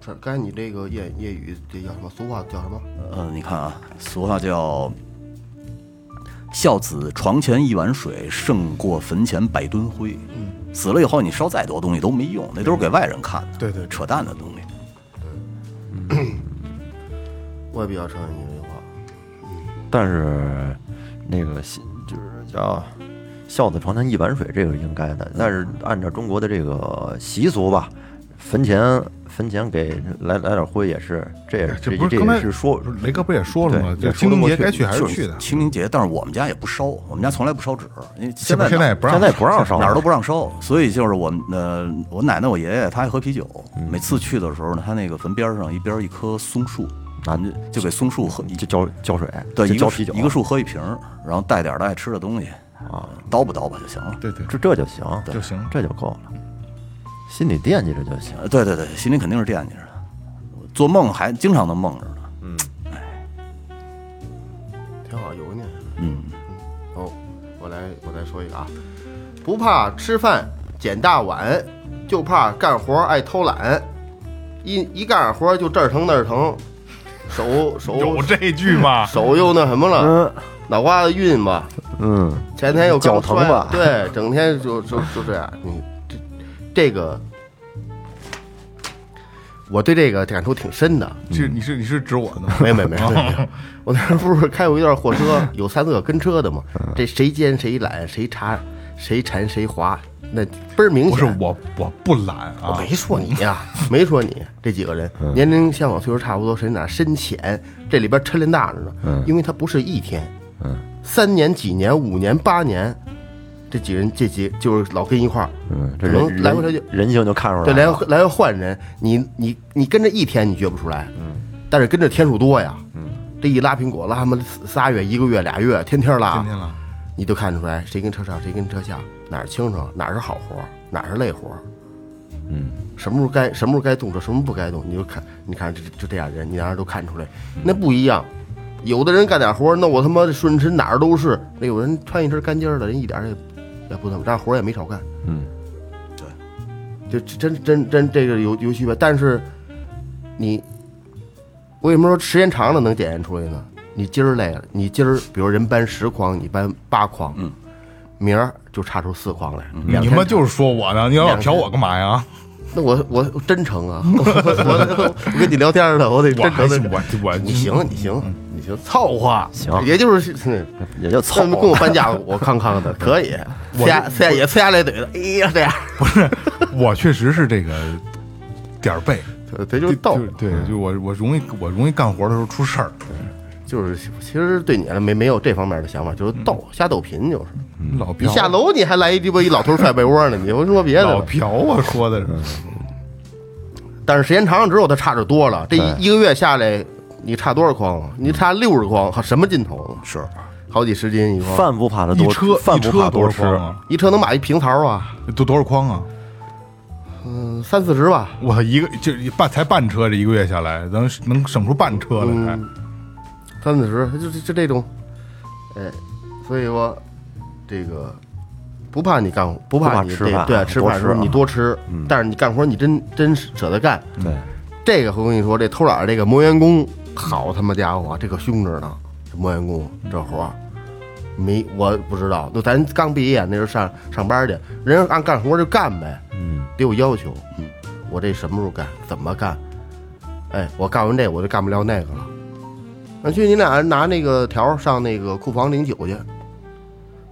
B: 这刚才你这个谚谚语，这叫什么？俗话叫什么？
D: 呃，你看啊，俗话叫“孝子床前一碗水，胜过坟前百吨灰”。嗯死了以后，你烧再多东西都没用，那都是给外人看的，
A: 对对对
D: 扯淡的东西。
B: 嗯我也比较承认你这句话。
E: 但是那个就是叫孝子床前一碗水，这个是应该的。但是按照中国的这个习俗吧，坟前坟前给来来点灰也是，这也是这这
A: 这不是刚才
E: 也是说
A: 雷哥不也说了吗？
E: 对
A: 这清明节该去还是去的。
D: 清明节，但是我们家也不烧，我们家从来不烧纸，因为
A: 现
D: 现在
A: 现在也不让，
E: 现在不让烧
D: 哪儿都不让烧，所以就是我们呃，我奶奶、我爷爷他爱喝啤酒，每次去的时候呢，他那个坟边上一边一棵松树，啊，就给松树喝
E: 就浇浇水，
D: 对一个
E: 就浇啤酒，
D: 一个树喝一瓶儿，然后带点儿的爱吃的东西啊，叨吧叨吧就行了。
A: 对对
E: 这这就行，
A: 就行
E: 这就够了，心里惦记着就行。
D: 呃对对对，心里肯定是惦记着，做梦还经常能梦着呢。
B: 嗯挺好，有呢。
D: 嗯，
B: 哦，我来我再说一个啊，不怕吃饭捡大碗，就怕干活爱偷懒。一一干活就这儿疼那儿疼，手手
A: 有这句吗？
B: 手又那什么了，
E: 嗯
B: 脑瓜子晕吧，
E: 嗯，
B: 前天又刚
E: 脚疼吧
B: 对，整天就就就这样。你这这个，我对这个感触挺深的。
A: 是你是你是指我的吗？
B: 没没没没有，我那时候不是开过一段货车，有三个跟车的嘛，这谁奸谁懒，谁查谁缠谁滑，那倍儿明显。
A: 不是我我不懒啊，
B: 我没说你呀、没说你这几个人年龄相仿，岁数差不多，谁哪深浅，这里边抻连大着呢。因为它不是一天，三年、几年、五年、八年，这几人这几就是老跟一块儿，
E: 嗯，这
B: 能
E: 人
B: 来回他就
E: 人人性就看出来了
B: 对，
E: 了。
B: 来回来回换人，你你你跟着一天你觉不出来，嗯但是跟着天数多呀，嗯这一拉苹果拉他妈仨月、一个月、俩月，天天拉，
A: 天天拉，
B: 你就看出来谁跟车上谁跟车下，哪儿轻省，哪儿是好活，哪儿是累活。
E: 嗯，
B: 什么时候该什么时候该动车，什么不该动，你就看，你看这就这样人，你俩人都看出来，那不一样。有的人干点活，那我他妈顺身哪儿都是；那有人穿一身干净儿的，人一点儿也也不怎么，但是活儿也没少干。
E: 嗯，对
B: 就真真真这个有有区别，但是你为什么说时间长了能检验出来呢？你今儿累了，你今儿比如人搬十筐，你搬八筐，嗯，明儿就差出四筐来，两天
A: 你们就是说我呢，你老瞟我干嘛呀？
B: 那我我真诚啊，我 我我跟你聊天呢，我得
A: 我
B: 真
A: 还是
B: 诚的。
A: 我我
B: 你行你行你就，凑合。
E: 行。
B: 也就是嗯。
E: 也就凑
B: 跟跟我搬家，我康康的 可以，呲牙呲牙也呲牙咧嘴的，哎呀这样，
A: 不是，我确实是这个点儿背，
B: 这就是逗，
A: 对，就我我容易我容易干活的时候出事儿，
B: 就是其实对你来没没有这方面的想法，就是逗瞎逗贫就是。你
A: 老嫖
B: 下楼你还来一鸡巴一老头踹被窝呢，你会说别的
A: 老？嫖啊，说的是，
B: 但是时间长了之后，他差着多了。这一一个月下来，你差多少筐啊？你差六十筐，什么劲头啊？
D: 是，
B: 好几十斤一筐，
E: 饭不怕他多，
A: 一车
E: 饭不
A: 一车多
E: 怕多吃。
B: 一车能买一平槽啊，
A: 多多少筐啊？
B: 嗯，三四十吧。
A: 我，一个就半才半车，这一个月下来能能省出半车来，还
B: 嗯，三四十，就就就这种，哎，所以说这个不怕你干，不
E: 不怕
B: 你
E: 吃饭
B: 这对啊吃饭的时候你多吃，但是你干活你真真舍得干。
E: 对，
B: 这个我跟你说，这偷懒这个磨员工，好他妈家伙，这个凶着呢。这磨员工这活儿，没我不知道。那咱刚毕业那时候上上班去，人家按干活就干呗，
E: 嗯，
B: 得有要求。嗯，我这什么时候干，怎么干？哎，我干完这我就干不了那个了。那去你俩拿那个条上那个库房领酒去，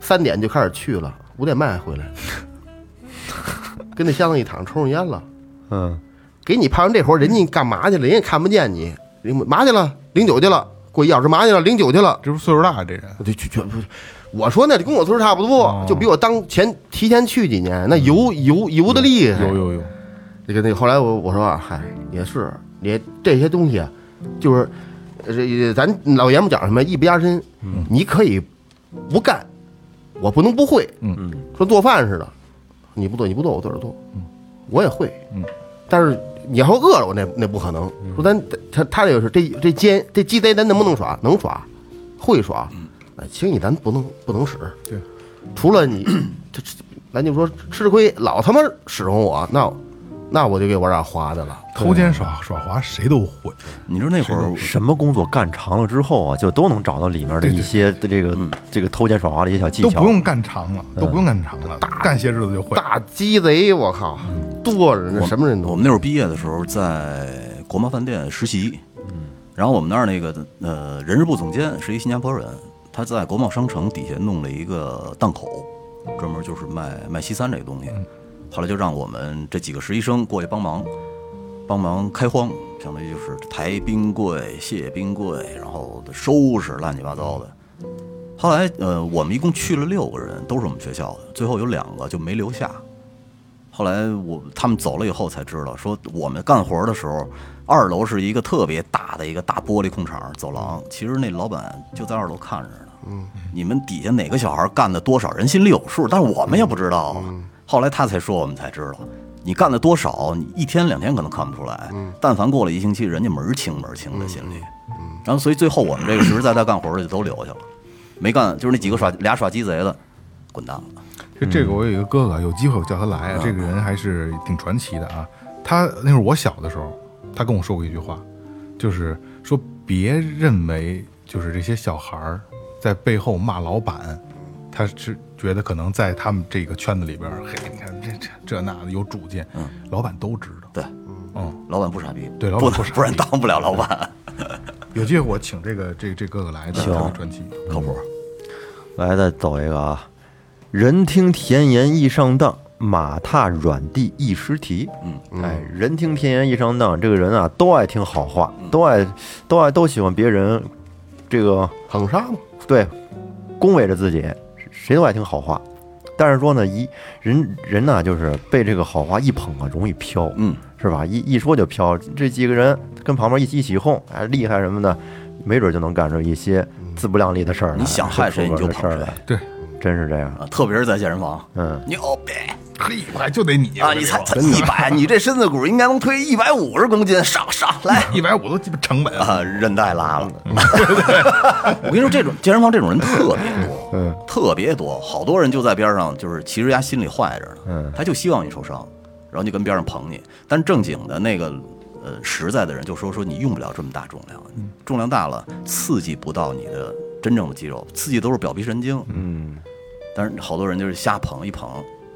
B: 三点就开始去了，五点半回来，跟那箱子一躺，抽上烟了。
E: 嗯，
B: 给你派完这活，人家干嘛去了？人家看不见你，领嘛去了？领酒去了。过一小时嘛去了？领酒去了。
A: 这不岁数大这人，
B: 就就就不是，我说那跟我岁数差不多，
A: 哦
B: 就比我当前提前去几年，那游游游的厉害。
A: 有有有，
B: 这个那个后来我我说啊，嗨，也是，你这些东西啊，就是呃这咱老爷们讲什么艺不压身，你可以不干，我不能不会。
A: 嗯
B: 说做饭似的，你不做你不做我自个儿做，我也会。
A: 嗯，
B: 但是你要说饿了我那那不可能。说咱他他这个是这这奸这鸡贼咱能不能耍？能耍，会耍。哎，轻易咱不能不能使。
A: 对，
B: 除了你 咱就说吃亏，老他妈使唤我，那那我就给我俩滑的了。
A: 偷奸耍耍滑谁都会，
D: 你说那会儿
E: 什么工作干长了之后啊，就都能找到里面的一些的这个这个偷奸耍滑的一些小技巧。
A: 都不用干长了，都不用干长了，大干些日子就会。
B: 大鸡贼，我靠，多着呢，什么人都
D: 我们那会儿毕业的时候在国贸饭店实习，嗯然后我们那儿那个呃人事部总监是一新加坡人，他在国贸商城底下弄了一个档口，专门就是卖卖西餐这个东西。后来就让我们这几个实习生过去帮忙，帮忙开荒，相当于就是抬冰柜、卸冰柜，然后收拾乱七八糟的。后来，呃，我们一共去了六个人，都是我们学校的，最后有两个就没留下。后来我他们走了以后才知道，说我们干活的时候，二楼是一个特别大的一个大玻璃空场走廊，其实那老板就在二楼看着呢。嗯，你们底下哪个小孩干的多少人心里有数，但是我们也不知道啊。后来他才说，我们才知道，你干了多少，你一天两天可能看不出来，但凡过了一星期，人家门儿清门儿清的心里。然后所以最后我们这个实实在在干活的就都留下了，没干就是那几个耍俩耍鸡贼的，滚蛋了。
A: 这这个，我有一个哥哥，有机会我叫他来啊。这个人还是挺传奇的啊。他那会儿我小的时候，他跟我说过一句话，就是说别认为就是这些小孩儿在背后骂老板，他是觉得可能在他们这个圈子里边儿，嘿，你看这这这那的有主见，
D: 嗯，
A: 老板都知道。
D: 对，
A: 嗯，
D: 老板不傻逼，
A: 对老板不傻逼
D: 不然当不了老板，
A: 有机会我请这个这这哥哥来的，
E: 行
A: 特别传奇。
D: 靠谱。
E: 来，再走一个啊！人听甜言易上当，马踏软地易失蹄。
D: 嗯，
E: 哎，人听甜言易上当，这个人啊，都爱听好话，都爱都爱都喜欢别人这个
B: 捧杀嘛，
E: 对恭维着自己，谁都爱听好话。但是说呢，一人人呢，就是被这个好话一捧啊，容易飘，
D: 嗯，
E: 是吧？一一说就飘。这几个人跟旁边一起一起哄，哎，厉害什么的，没准就能干出一些自不量力的事儿来。
D: 你想害谁你就捧谁
A: 对，
E: 真是这样。
D: 啊，特别是在健身房，
E: 嗯，
D: 牛逼
A: 嘿，我还就得你
D: 啊！你才才一百，你这身子骨应该能推一百五十公斤，上上来
A: 一百五都基本成本啊！
D: 啊！韧带拉了。我跟你说，这种健身房这种人特别多，
E: 嗯，
D: 特别多，好多人就在边上，就是其实人家心里坏着呢，
E: 嗯
D: 他就希望你受伤，然后就跟边上捧你。但正经的那个呃实在的人就说说你用不了这么大重量，重量大了刺激不到你的真正的肌肉，刺激都是表皮神经。
E: 嗯，
D: 但是好多人就是瞎捧一捧，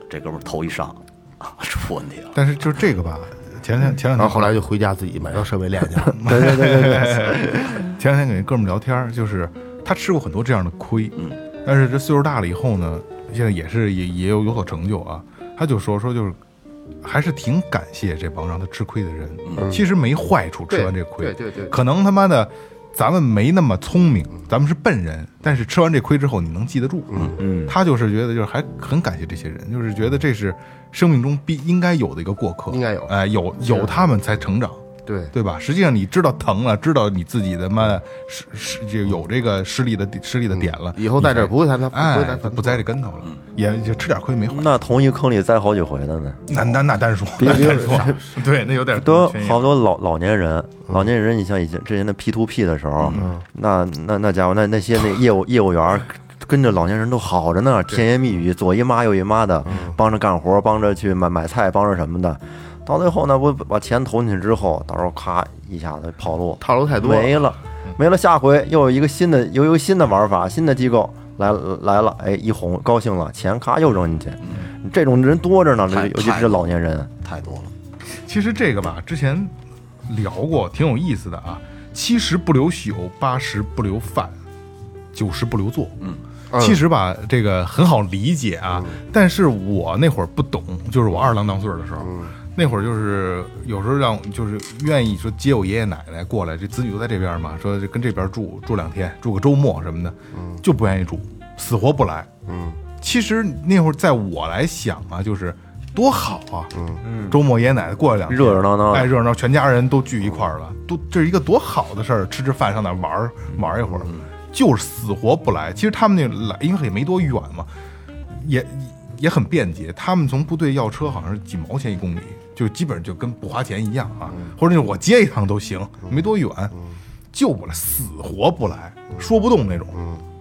D: 这哥们儿头一上，啊 出问题了。
A: 但是就是这个吧，前两天前两天
B: 然后后来就回家自己买套设备练去了。
E: 对对对对对，
A: 前两天跟一哥们儿聊天儿，就是他吃过很多这样的亏，
D: 嗯，
A: 但是这岁数大了以后呢，现在也是也也有有所成就啊。他就说说就是，还是挺感谢这帮让他吃亏的人，其实没坏处，吃完这亏，
B: 对对对对。
A: 可能他妈的咱们没那么聪明，咱们是笨人，但是吃完这亏之后你能记得住，嗯
E: 嗯。
A: 他就是觉得就是还很感谢这些人，就是觉得这是生命中必应该有的一个过客，
B: 应该有。
A: 哎，有有他们才成长。
B: 对，
A: 对吧？实际上你知道疼了，知道你自己的妈的是是就有这个失利的失利的点了，
B: 以后在这儿不会再他不会
A: 哎
B: 再
A: 不不栽这跟头了，也就吃点亏没坏。
E: 那同一坑里栽好几回了呢。
A: 那那那单说，
E: 别别
A: 那单说，对，那有点
E: 多好多老老年人，老年人，你像以前之前的 P to P 的时候，那那那家伙，那那些那业务业务员跟着老年人都好着呢，甜言蜜语，左一妈右一妈的，帮着干活，帮着去买买菜，帮着什么的。到最后呢，不把钱投进去之后，到时候咔一下子跑路，
B: 套路太多了
E: 没了，没了。下回又有一个新的，又有一个新的玩法，新的机构来来了，哎，一哄高兴了，钱咔又扔进去，这种人多着呢，
D: 太
E: 尤其是老年人。
D: 太多了。
A: 其实这个吧，之前聊过，挺有意思的啊。七十不留宿，八十不留饭，九十不留坐。嗯，其实吧，这个很好理解啊。但是我那会儿不懂，就是我二郎当岁的时候，那会儿就是有时候让就是愿意说接我爷爷奶奶过来，这子女都在这边嘛，说就跟这边住住两天，住个周末什么的，就不愿意住，死活不来。
B: 嗯，
A: 其实那会儿在我来想啊，就是多好啊！嗯，周末爷爷奶奶过来两天
E: 热热闹闹的
A: 哎，热热闹，全家人都聚一块儿了，都这是一个多好的事儿，吃吃饭，上哪儿玩儿玩一会儿，就是死活不来。其实他们那来，因为也没多远嘛，也也很便捷。他们从部队要车好像是几毛钱一公里，就基本上就跟不花钱一样啊，或者就是我接一趟都行，没多远，就不来，死活不来，说不动那种。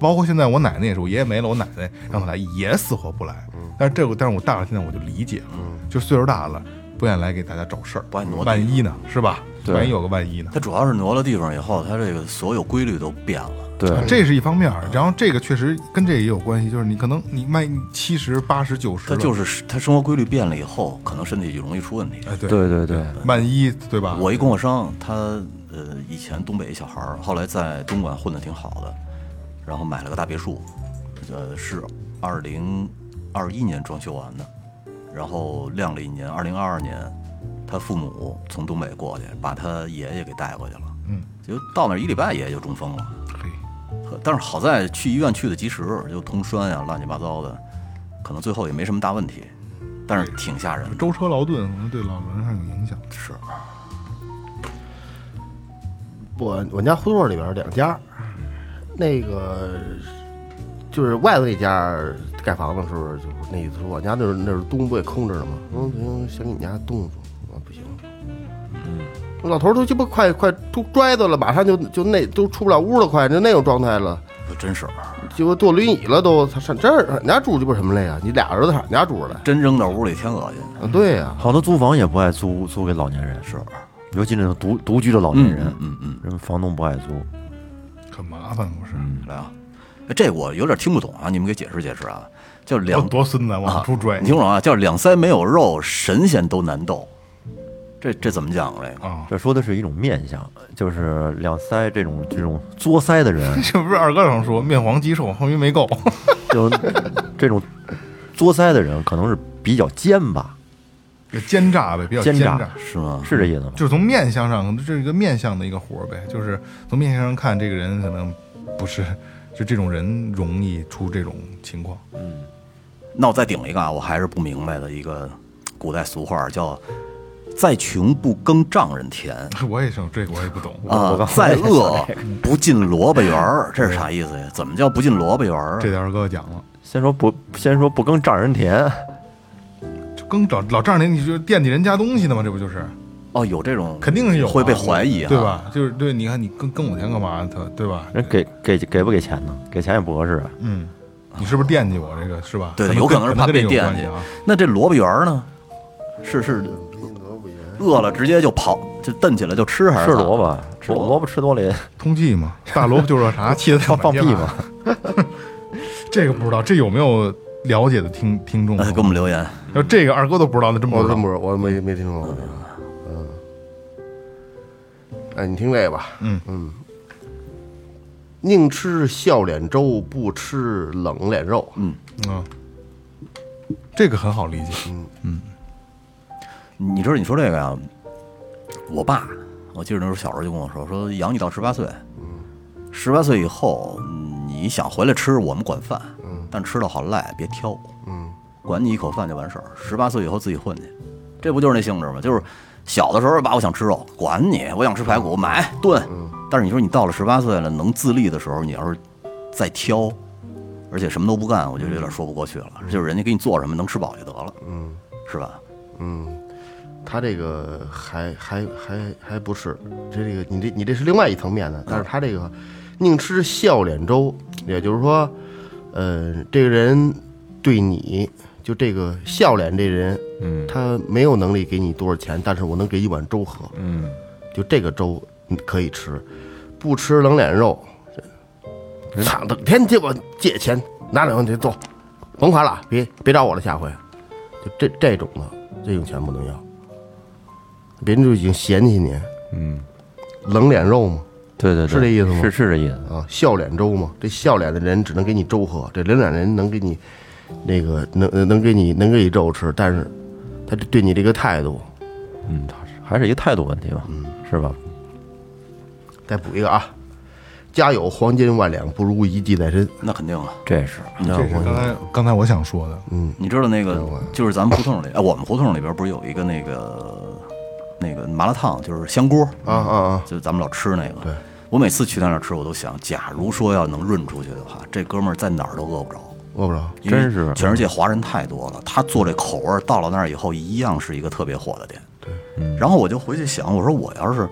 A: 包括现在我奶奶也是，我爷爷没了，我奶奶让他来也死活不来。但是这个，但是我大了，现在我就理解了，就岁数大了，不愿来给大家找事儿，
D: 不爱挪地
A: 万一呢，是吧？
E: 对
A: 万一有个万一呢？
D: 它主要是挪了地方以后，它这个所有规律都变了。
E: 对，
A: 这是一方面儿，然后这个确实跟这个也有关系，就是你可能你卖七十、八十、九十，
D: 它就是它生活规律变了以后，可能身体就容易出问题。
A: 哎，对
E: 对对对，
A: 万一对吧？
D: 我一供货商，他呃以前东北一小孩儿，后来在东莞混的挺好的，然后买了个大别墅，呃是二零二一年装修完的，然后晾了一年，二零二二年他父母从东北过去，把他爷爷给带过去了，
A: 嗯，
D: 就到那儿一礼拜爷爷就中风了。
A: 嘿，
D: 但是好在去医院去的及时，就通栓呀、乱七八糟的，可能最后也没什么大问题，但是挺吓人的。
A: 舟车劳顿可能对老人还有影响。
D: 是，
B: 我我家胡同里边两家，那个就是外头那家盖房子的时候，就是那意思说我家那是那是东不也空着呢吗，嗯，行，想给你家动动，我说不行，嗯，老头儿都鸡巴快快都拽着了，马上就就那都出不了屋了，快就那种状态了，
D: 真是
B: 结果坐轮椅了都，他上这儿俺家住鸡巴什么来呀？你俩儿子上俺家住着来，
D: 真扔到屋里挺恶心。
B: 啊，对呀、
E: 好多租房也不爱租租给老年人，
D: 是，
E: 尤其那种独独居的老年人，
D: 嗯嗯，
E: 人房东不爱租。
A: 很麻烦，不是？
D: 来啊，哎这我有点听不懂啊，你们给解释解释啊。叫两
A: 多孙子往出拽
D: 你听我说啊，叫两腮没有肉，神仙都难斗。这这怎么讲这个？
A: 啊！
E: 这说的是一种面相，就是两腮这种这种作腮的人，
A: 这不是二哥常说面黄肌瘦，横鱼没够。
E: 就这种作腮的人可能是比较奸吧，
A: 奸诈呗，比较奸
E: 奸诈
A: 诈。
D: 是吗？
E: 是这意思吗？
A: 就是从面相上，这是一个面相的一个活儿呗。就是从面相上看，这个人可能不是，就这种人容易出这种情况。
D: 嗯那我再顶一个啊，我还是不明白的一个古代俗话，叫“再穷不耕丈人田
A: 我也是，这个我也不懂。”
D: 啊，再饿不进萝卜园儿，这是啥意思呀？怎么叫不进萝卜园儿啊？
A: 这点二哥讲了，
E: 先说不，先说不耕丈人田，
A: 就更老老丈人，你就惦记人家东西呢吗？这不就是
D: 哦，有这种
A: 肯定是有啊
D: 会被怀疑啊，
A: 对？吧？就是对，你看你跟跟我钱干嘛？他对吧？
E: 人给给给不给钱呢？给钱也不合适啊。
A: 嗯，你是不是惦记我这个是吧？
D: 对，有可能是怕被惦记
A: 啊。。
D: 那这萝卜园儿呢？是是饿了直接就跑，就蹬起来就吃，还是
E: 吃萝卜，
D: 吃萝卜
E: 吃多了也
A: 通气嘛，大萝卜就热啥，气得
E: 放放屁嘛。
A: 这个不知道，这有没有了解的听听众？
D: 哎，给我们留言。
A: 要这个二哥都不知道，那真不知道
B: 我真。不知道，我没没听说过这个。嗯，哎，你听这个吧。
A: 嗯
B: 嗯，宁吃笑脸粥，不吃冷脸肉。
D: 嗯，
A: 嗯，这个很好理解。
D: 嗯嗯你知道你说这个呀？我爸，我记得那时候小时候就跟我说，说养你到十八岁，十八岁以后你想回来吃，我们管饭，但吃的好赖，别挑，
B: 嗯，
D: 管你一口饭就完事儿。十八岁以后自己混去，这不就是那性质吗？就是小的时候爸，我想吃肉，管你，我想吃排骨，买炖。但是你说你到了十八岁了，能自立的时候，你要是再挑，而且什么都不干，我觉得有点说不过去了。就是人家给你做什么，能吃饱就得了，
B: 嗯
D: 是吧？
B: 嗯，他这个还还还还不是，这这个你这你这是另外一层面的，但是他这个宁吃笑脸粥，也就是说，呃，这个人对你就这个笑脸这人，
E: 嗯
B: 他没有能力给你多少钱，但是我能给一碗粥喝，
E: 嗯，
B: 就这个粥你可以吃，不吃冷脸肉。操，整天借我借钱，拿两块钱走，甭还了，别别找我了，下回。就这这种的，这种钱不能要。别人就已经嫌弃你，
E: 嗯，
B: 冷脸肉吗，
E: 对对对，
B: 是这意思吗
E: 是是这意思。
B: 啊，笑脸粥吗。这笑脸的人只能给你粥喝，这冷脸人能给你那个能能给你能给你肉吃，但是他对你这个态度，
E: 嗯，他是还是一个态度问题吧，嗯是吧？
B: 再补一个啊，家有黄金万两，不如一技在身。
D: 那肯定啊。
E: 这是
A: 这是刚才刚才我想说的。
D: 嗯你知道那个就是咱们胡同里，哎，我们胡同里边不是有一个那个那个麻辣烫，就是香锅
B: 啊啊啊！
D: 就是咱们老吃那个。
B: 对，
D: 我每次去他那儿吃，我都想，假如说要能润出去的话，这哥们儿在哪儿都饿不着。
B: 饿不着。
E: 真是
D: 全世界华人太多了，他做这口味儿到了那儿以后，一样是一个特别火的店。对，然后我就回去想，我说我要是，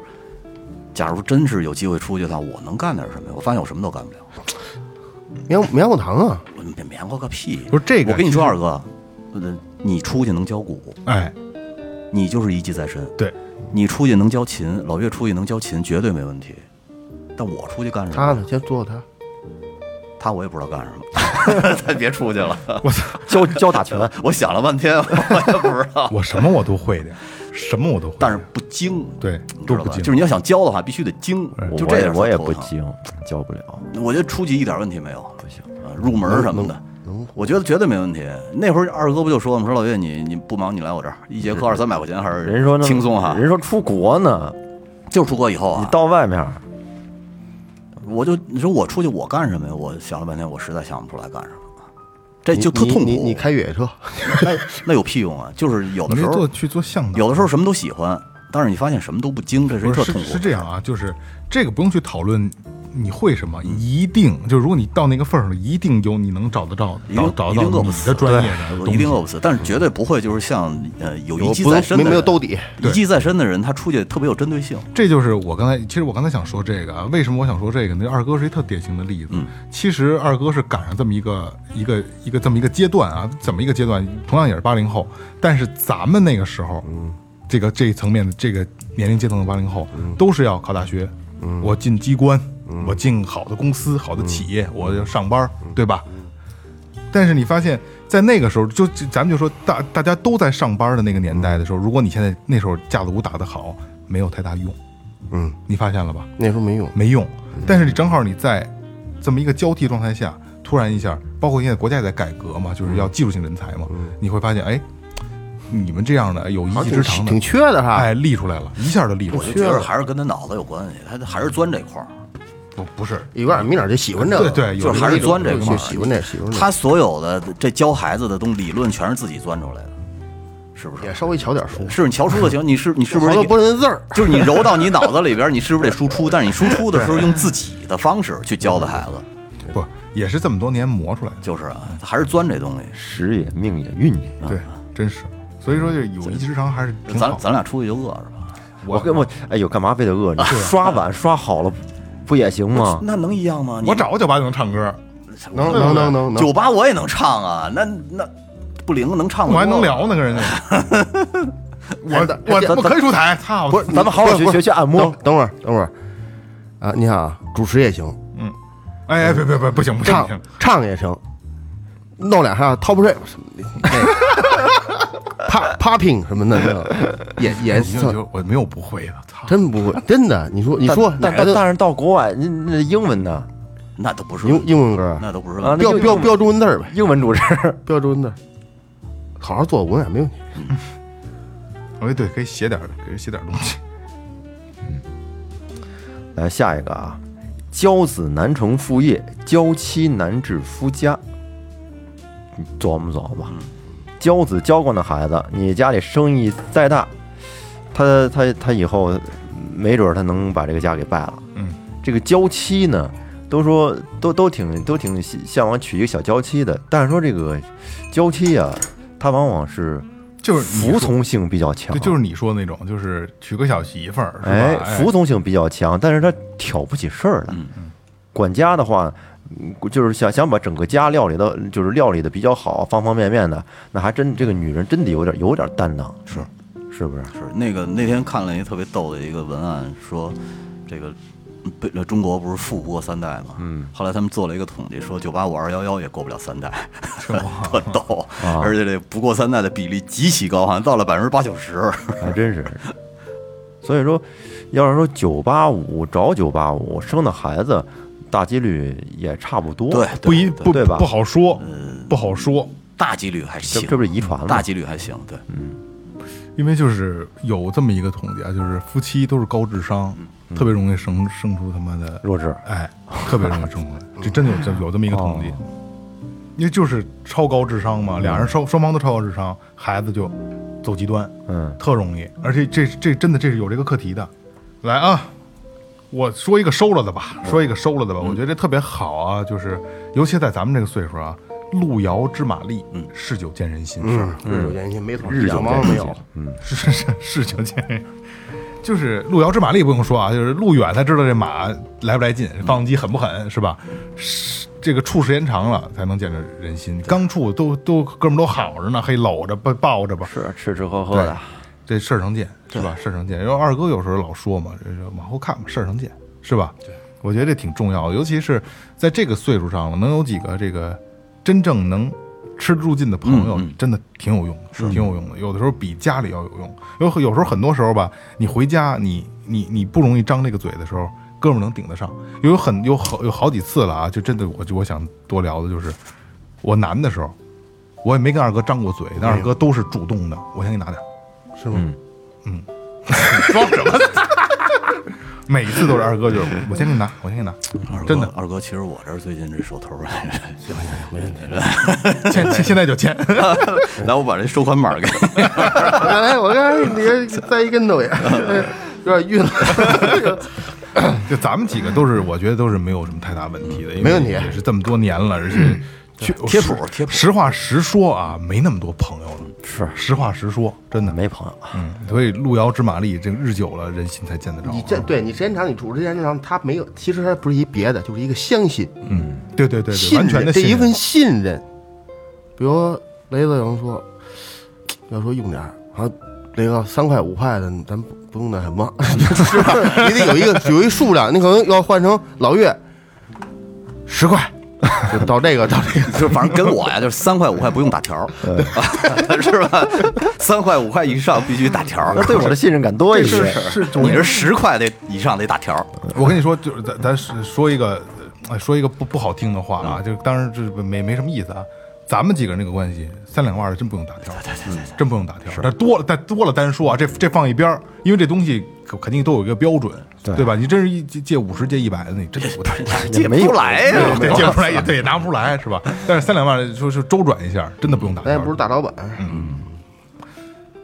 D: 假如真是有机会出去的话，我能干点什么呀？我发现我什么都干不了。
B: 棉棉花糖啊，
D: 棉棉花个屁！
A: 不是这个
D: 我跟你说，二哥，呃，你出去能教鼓，
A: 哎，
D: 你就是一技在身。
A: 对，
D: 你出去能教琴，老岳出去能教琴，绝对没问题。但我出去干什么？
B: 他呢？先做他。
D: 他我也不知道干什么，咱别出去了。
A: 我操，
E: 教教打拳，
D: 我想了半天，我也不知道。
A: 我什么我都会的。什么我都会，
D: 但是不精，
A: 对？都不精，
D: 就是你要想教的话，必须得精，就这点
E: 我也不精，教不了。
D: 我觉得初级一点问题没有，
E: 不行
D: 啊，入门什么的，我觉得绝对没问题。那会儿二哥不就说吗？说老岳你你不忙你来我这儿，一节课二三百块钱还是
E: 人说
D: 轻松哈。
E: 人说出国呢，
D: 就出国以后
E: 你
D: 啊，
E: 到外面，
D: 我就你说我出去我干什么呀？我想了半天，我实在想不出来干什么。这就特痛苦。
B: 你你开越野车，
D: 那那有屁用啊？就是有的时候
A: 去做向导，
D: 有的时候什么都喜欢，但是你发现什么都不精，这是特痛苦。
A: 是这样啊，就是这个不用去讨论你会什么，一定就如果你到那个份儿上，一定有你能找得到
D: 一定
A: 找找到你
D: 一定饿不死
A: 的专业的
D: 我一定饿不死，但是绝对不会就是像呃有一技在身的
B: 没有兜底，
D: 一技在身的人，他出去特别有针对性。
A: 这就是我刚才，其实我刚才想说这个啊，为什么我想说这个呢？二哥是一特典型的例子。
D: 嗯
A: 其实二哥是赶上这么一个一个一个这么一个阶段啊，怎么一个阶段？同样也是八零后，但是咱们那个时候，这个这一层面的这个年龄阶层的八零后，都是要考大学，我进机关，我进好的公司、好的企业，我要上班，对吧？但是你发现，在那个时候，就就咱们就说大大家都在上班的那个年代的时候，如果你现在那时候架子鼓打得好，没有太大用。
B: 嗯，
A: 你发现了吧？
B: 那时候没用，
A: 没用。但是你正好你在这么一个交替状态下，突然一下，包括现在国家也在改革嘛，就是要技术性人才嘛，你会发现，哎，你们这样的有一技之长的
B: 挺挺，缺的哈。
A: 哎，立出来了，一下就立出来了。
D: 我就觉得还是跟他脑子有关系，他还是钻这块儿。
A: 不不是，
B: 有点明点就喜欢这个，
A: 对对，
D: 就是还是钻这块儿，
B: 喜欢这喜欢这，
D: 他所有的这教孩子的东理论全是自己钻出来的，是不是？
B: 也稍微瞧点书，
D: 是你瞧书就行，你是你是不是
B: 好多不认字儿，
D: 就是你揉到你脑子里边，你是不是得输出？但是你输出的时候 用自己的方式去教的孩子，
A: 不也是这么多年磨出来的？
D: 就是啊，还是钻这东西。
E: 时也命也运也。
A: 对，真是。所以说，就有一技之长还是挺好。
D: 咱咱俩出去就饿是吧？
E: 我跟我哎呦，干嘛非得饿？你刷碗刷好了不也行吗？
D: 那能一样吗？你
A: 我找个酒吧就能唱歌，
B: 能能能能能，
D: 酒吧我也能唱啊，那那不灵能唱，
A: 我还能。聊呢，跟人家。我我我可以出台，操！
B: 不是
E: 咱们好好学学学按摩
B: 等等会儿等会儿，啊，你看啊，主持也行，
A: 哎哎，别别别，不行不行不
B: 唱
A: 行，
B: 唱也行，弄两下 top rap 什么的，那 pop popping 什么的，那个也 也
A: 我没有不会的，操！
B: 真不会，真的。你说你说
E: 但但但是到国外，那那英文的
D: 那都不是
B: 英英文歌，
D: 那都不是
B: 标标标中文字儿呗，
E: 英文主持，
B: 标中文字儿，好好做文案没问题。
A: 哎，对，可以写点，可以写点东西。
E: 嗯来下一个啊，骄子难成父业，娇妻难治夫家。你琢磨琢磨吧，骄子娇惯的孩子，你家里生意再大，他他他以后没准儿他能把这个家给败了。
A: 嗯，
E: 这个娇妻呢，都说都都挺都挺向往娶一个小娇妻的，但是说这个娇妻啊、她往往是
A: 就是
E: 服从性比较强，
A: 对，就是你说的那种，就是娶个小媳妇儿？
E: 哎，
A: 哎
E: 服从性比较强，但是他挑不起事儿来。
D: 嗯
E: 管家的话，嗯就是想想把整个家料理的，就是料理的比较好，方方面面的，那还真这个女人真得有点有点担当，
D: 是
E: 是不是？
D: 是那个那天看了一个特别逗的一个文案，说这个北呃中国不是富不过三代嘛，
E: 嗯，
D: 后来他们做了一个统计，说九八五二幺幺也过不了三代，
A: 是吗？
D: 特逗，
E: 啊
D: 而且这不过三代的比例极其高，好像到了百分之八九十。
E: 还真是。所以说，要是说九八五找九八五生的孩子，大几率也差不多。
D: 对，
A: 不一不
E: 对吧？
A: 不好说，不好说，
D: 大几率还行，
E: 这这不是遗传吗？
D: 大几率还行，对，嗯。
A: 因为就是有这么一个统计啊，就是夫妻都是高智商，特别容易生生出他妈的
E: 弱智。
A: 哎，特别容易生出来，这真的有这有这么一个统计，因为就是超高智商嘛，俩人双双方都超高智商，孩子就走极端，
E: 嗯，
A: 特容易，而且这这真的这是有这个课题的。来啊，我说一个收了的吧，说一个收了的吧，我觉得这特别好啊，就是尤其在咱们这个岁数啊，路遥知马力，嗯，日久见人心，是
B: 日久见人心，没错，
E: 日久
B: 两毛没有
E: 见人心。。嗯，
A: 是是是是久见人，就是路遥知马力不用说啊，就是路远才知道这马来不来劲，发动机狠不狠，是吧？是这个处时间长了才能见着人心，刚处都都哥们都好着呢，嘿搂着抱抱着吧，
E: 是吃吃喝喝的。
A: 这事儿成见是吧？事儿成见，因为二哥有时候老说嘛，这个往后看吧，事儿成见是吧？对，我觉得这挺重要的，尤其是在这个岁数上了，能有几个这个真正能吃得住劲的朋友真的挺有用的，是挺有用的。有的时候比家里要有用。有有时候很多时候吧，你回家你你你不容易张这个嘴的时候，哥们儿能顶得上。有很有好有好几次了啊，就真的我就我想多聊的就是我难的时候，我也没跟二哥张过嘴，但二哥都是主动的，我先给你拿点儿，
B: 是吗？
A: 装什么？每一次都是二哥，就是我先给你拿，我先给你拿，
D: 二哥
A: 真的
D: 二哥，其实我这最近这手头儿，行行没问题。
A: 签签现在就签。
D: 来，我把这收款码给你。
B: 我刚才我刚才你这栽一跟头也有点晕了。
A: 就咱们几个都是，我觉得都是没有什么太大问题的，因为
B: 没问题
A: 也是这么多年了，而且去
D: 贴谱
A: 实
D: 贴谱
A: 实话实说啊，没那么多朋友了，
E: 是
A: 实话实说，真的。
E: 没朋友，
A: 嗯，所以路遥知马力，这个日久了，人心才见得着。
B: 你这对你时间长，你处时间长，他没有，其实他不是一别的，就是一个相信，
A: 嗯，对对对对，
B: 信
A: 完全的信任
B: 任这一份信任。比如雷子有人说，要说用点儿，啊，那个三块五块的，咱不不用那什么，是吧？你得有一个有一数量，你可能要换成老岳十块，就到这个到这个。
D: 就反正跟我呀，就是三块五块不用打条儿，是吧？三块五块以上必须打条儿
E: 那。对我的信任感多一些。
B: 是
D: 你是十块得以上得打条儿。
A: 我跟你说，就是咱咱说一个，呃说一个不不好听的话啊，就当然这没没什么意思啊。咱们几个人这个关系，三两万的真不用打条，对对对，真不用打条。但多了，但多了单说啊，这这放一边儿，因为这东西肯定都有一个标准，对吧？你真是一借借五十借一百的，你真的不打条。
D: 借不出来呀，
A: 对，借不出来也对，也拿不出来是吧？但是三两万说是周转一下，真的不用打条。
B: 咱也不是大老板，嗯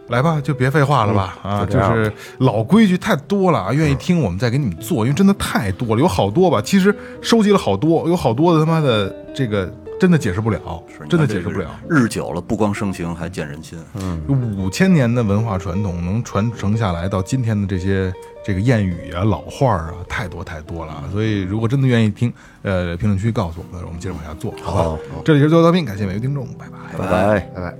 A: 来吧，就别废话了吧，啊，就是老规矩太多了啊，愿意听我们再给你们做，因为真的太多了，有好多吧，其实收集了好多，有好多的他妈的这个真的解释不了，真的解释不了。
D: 日久了，不光生情，还见人心。
A: 嗯五千年的文化传统能传承下来到今天的这些这个谚语啊、老话儿啊，太多太多了啊。所以如果真的愿意听，呃，评论区告诉我们，我们接着往下做，好吧？这里是最后调频，感谢每位听众，拜拜。
E: 拜拜。
B: 拜拜。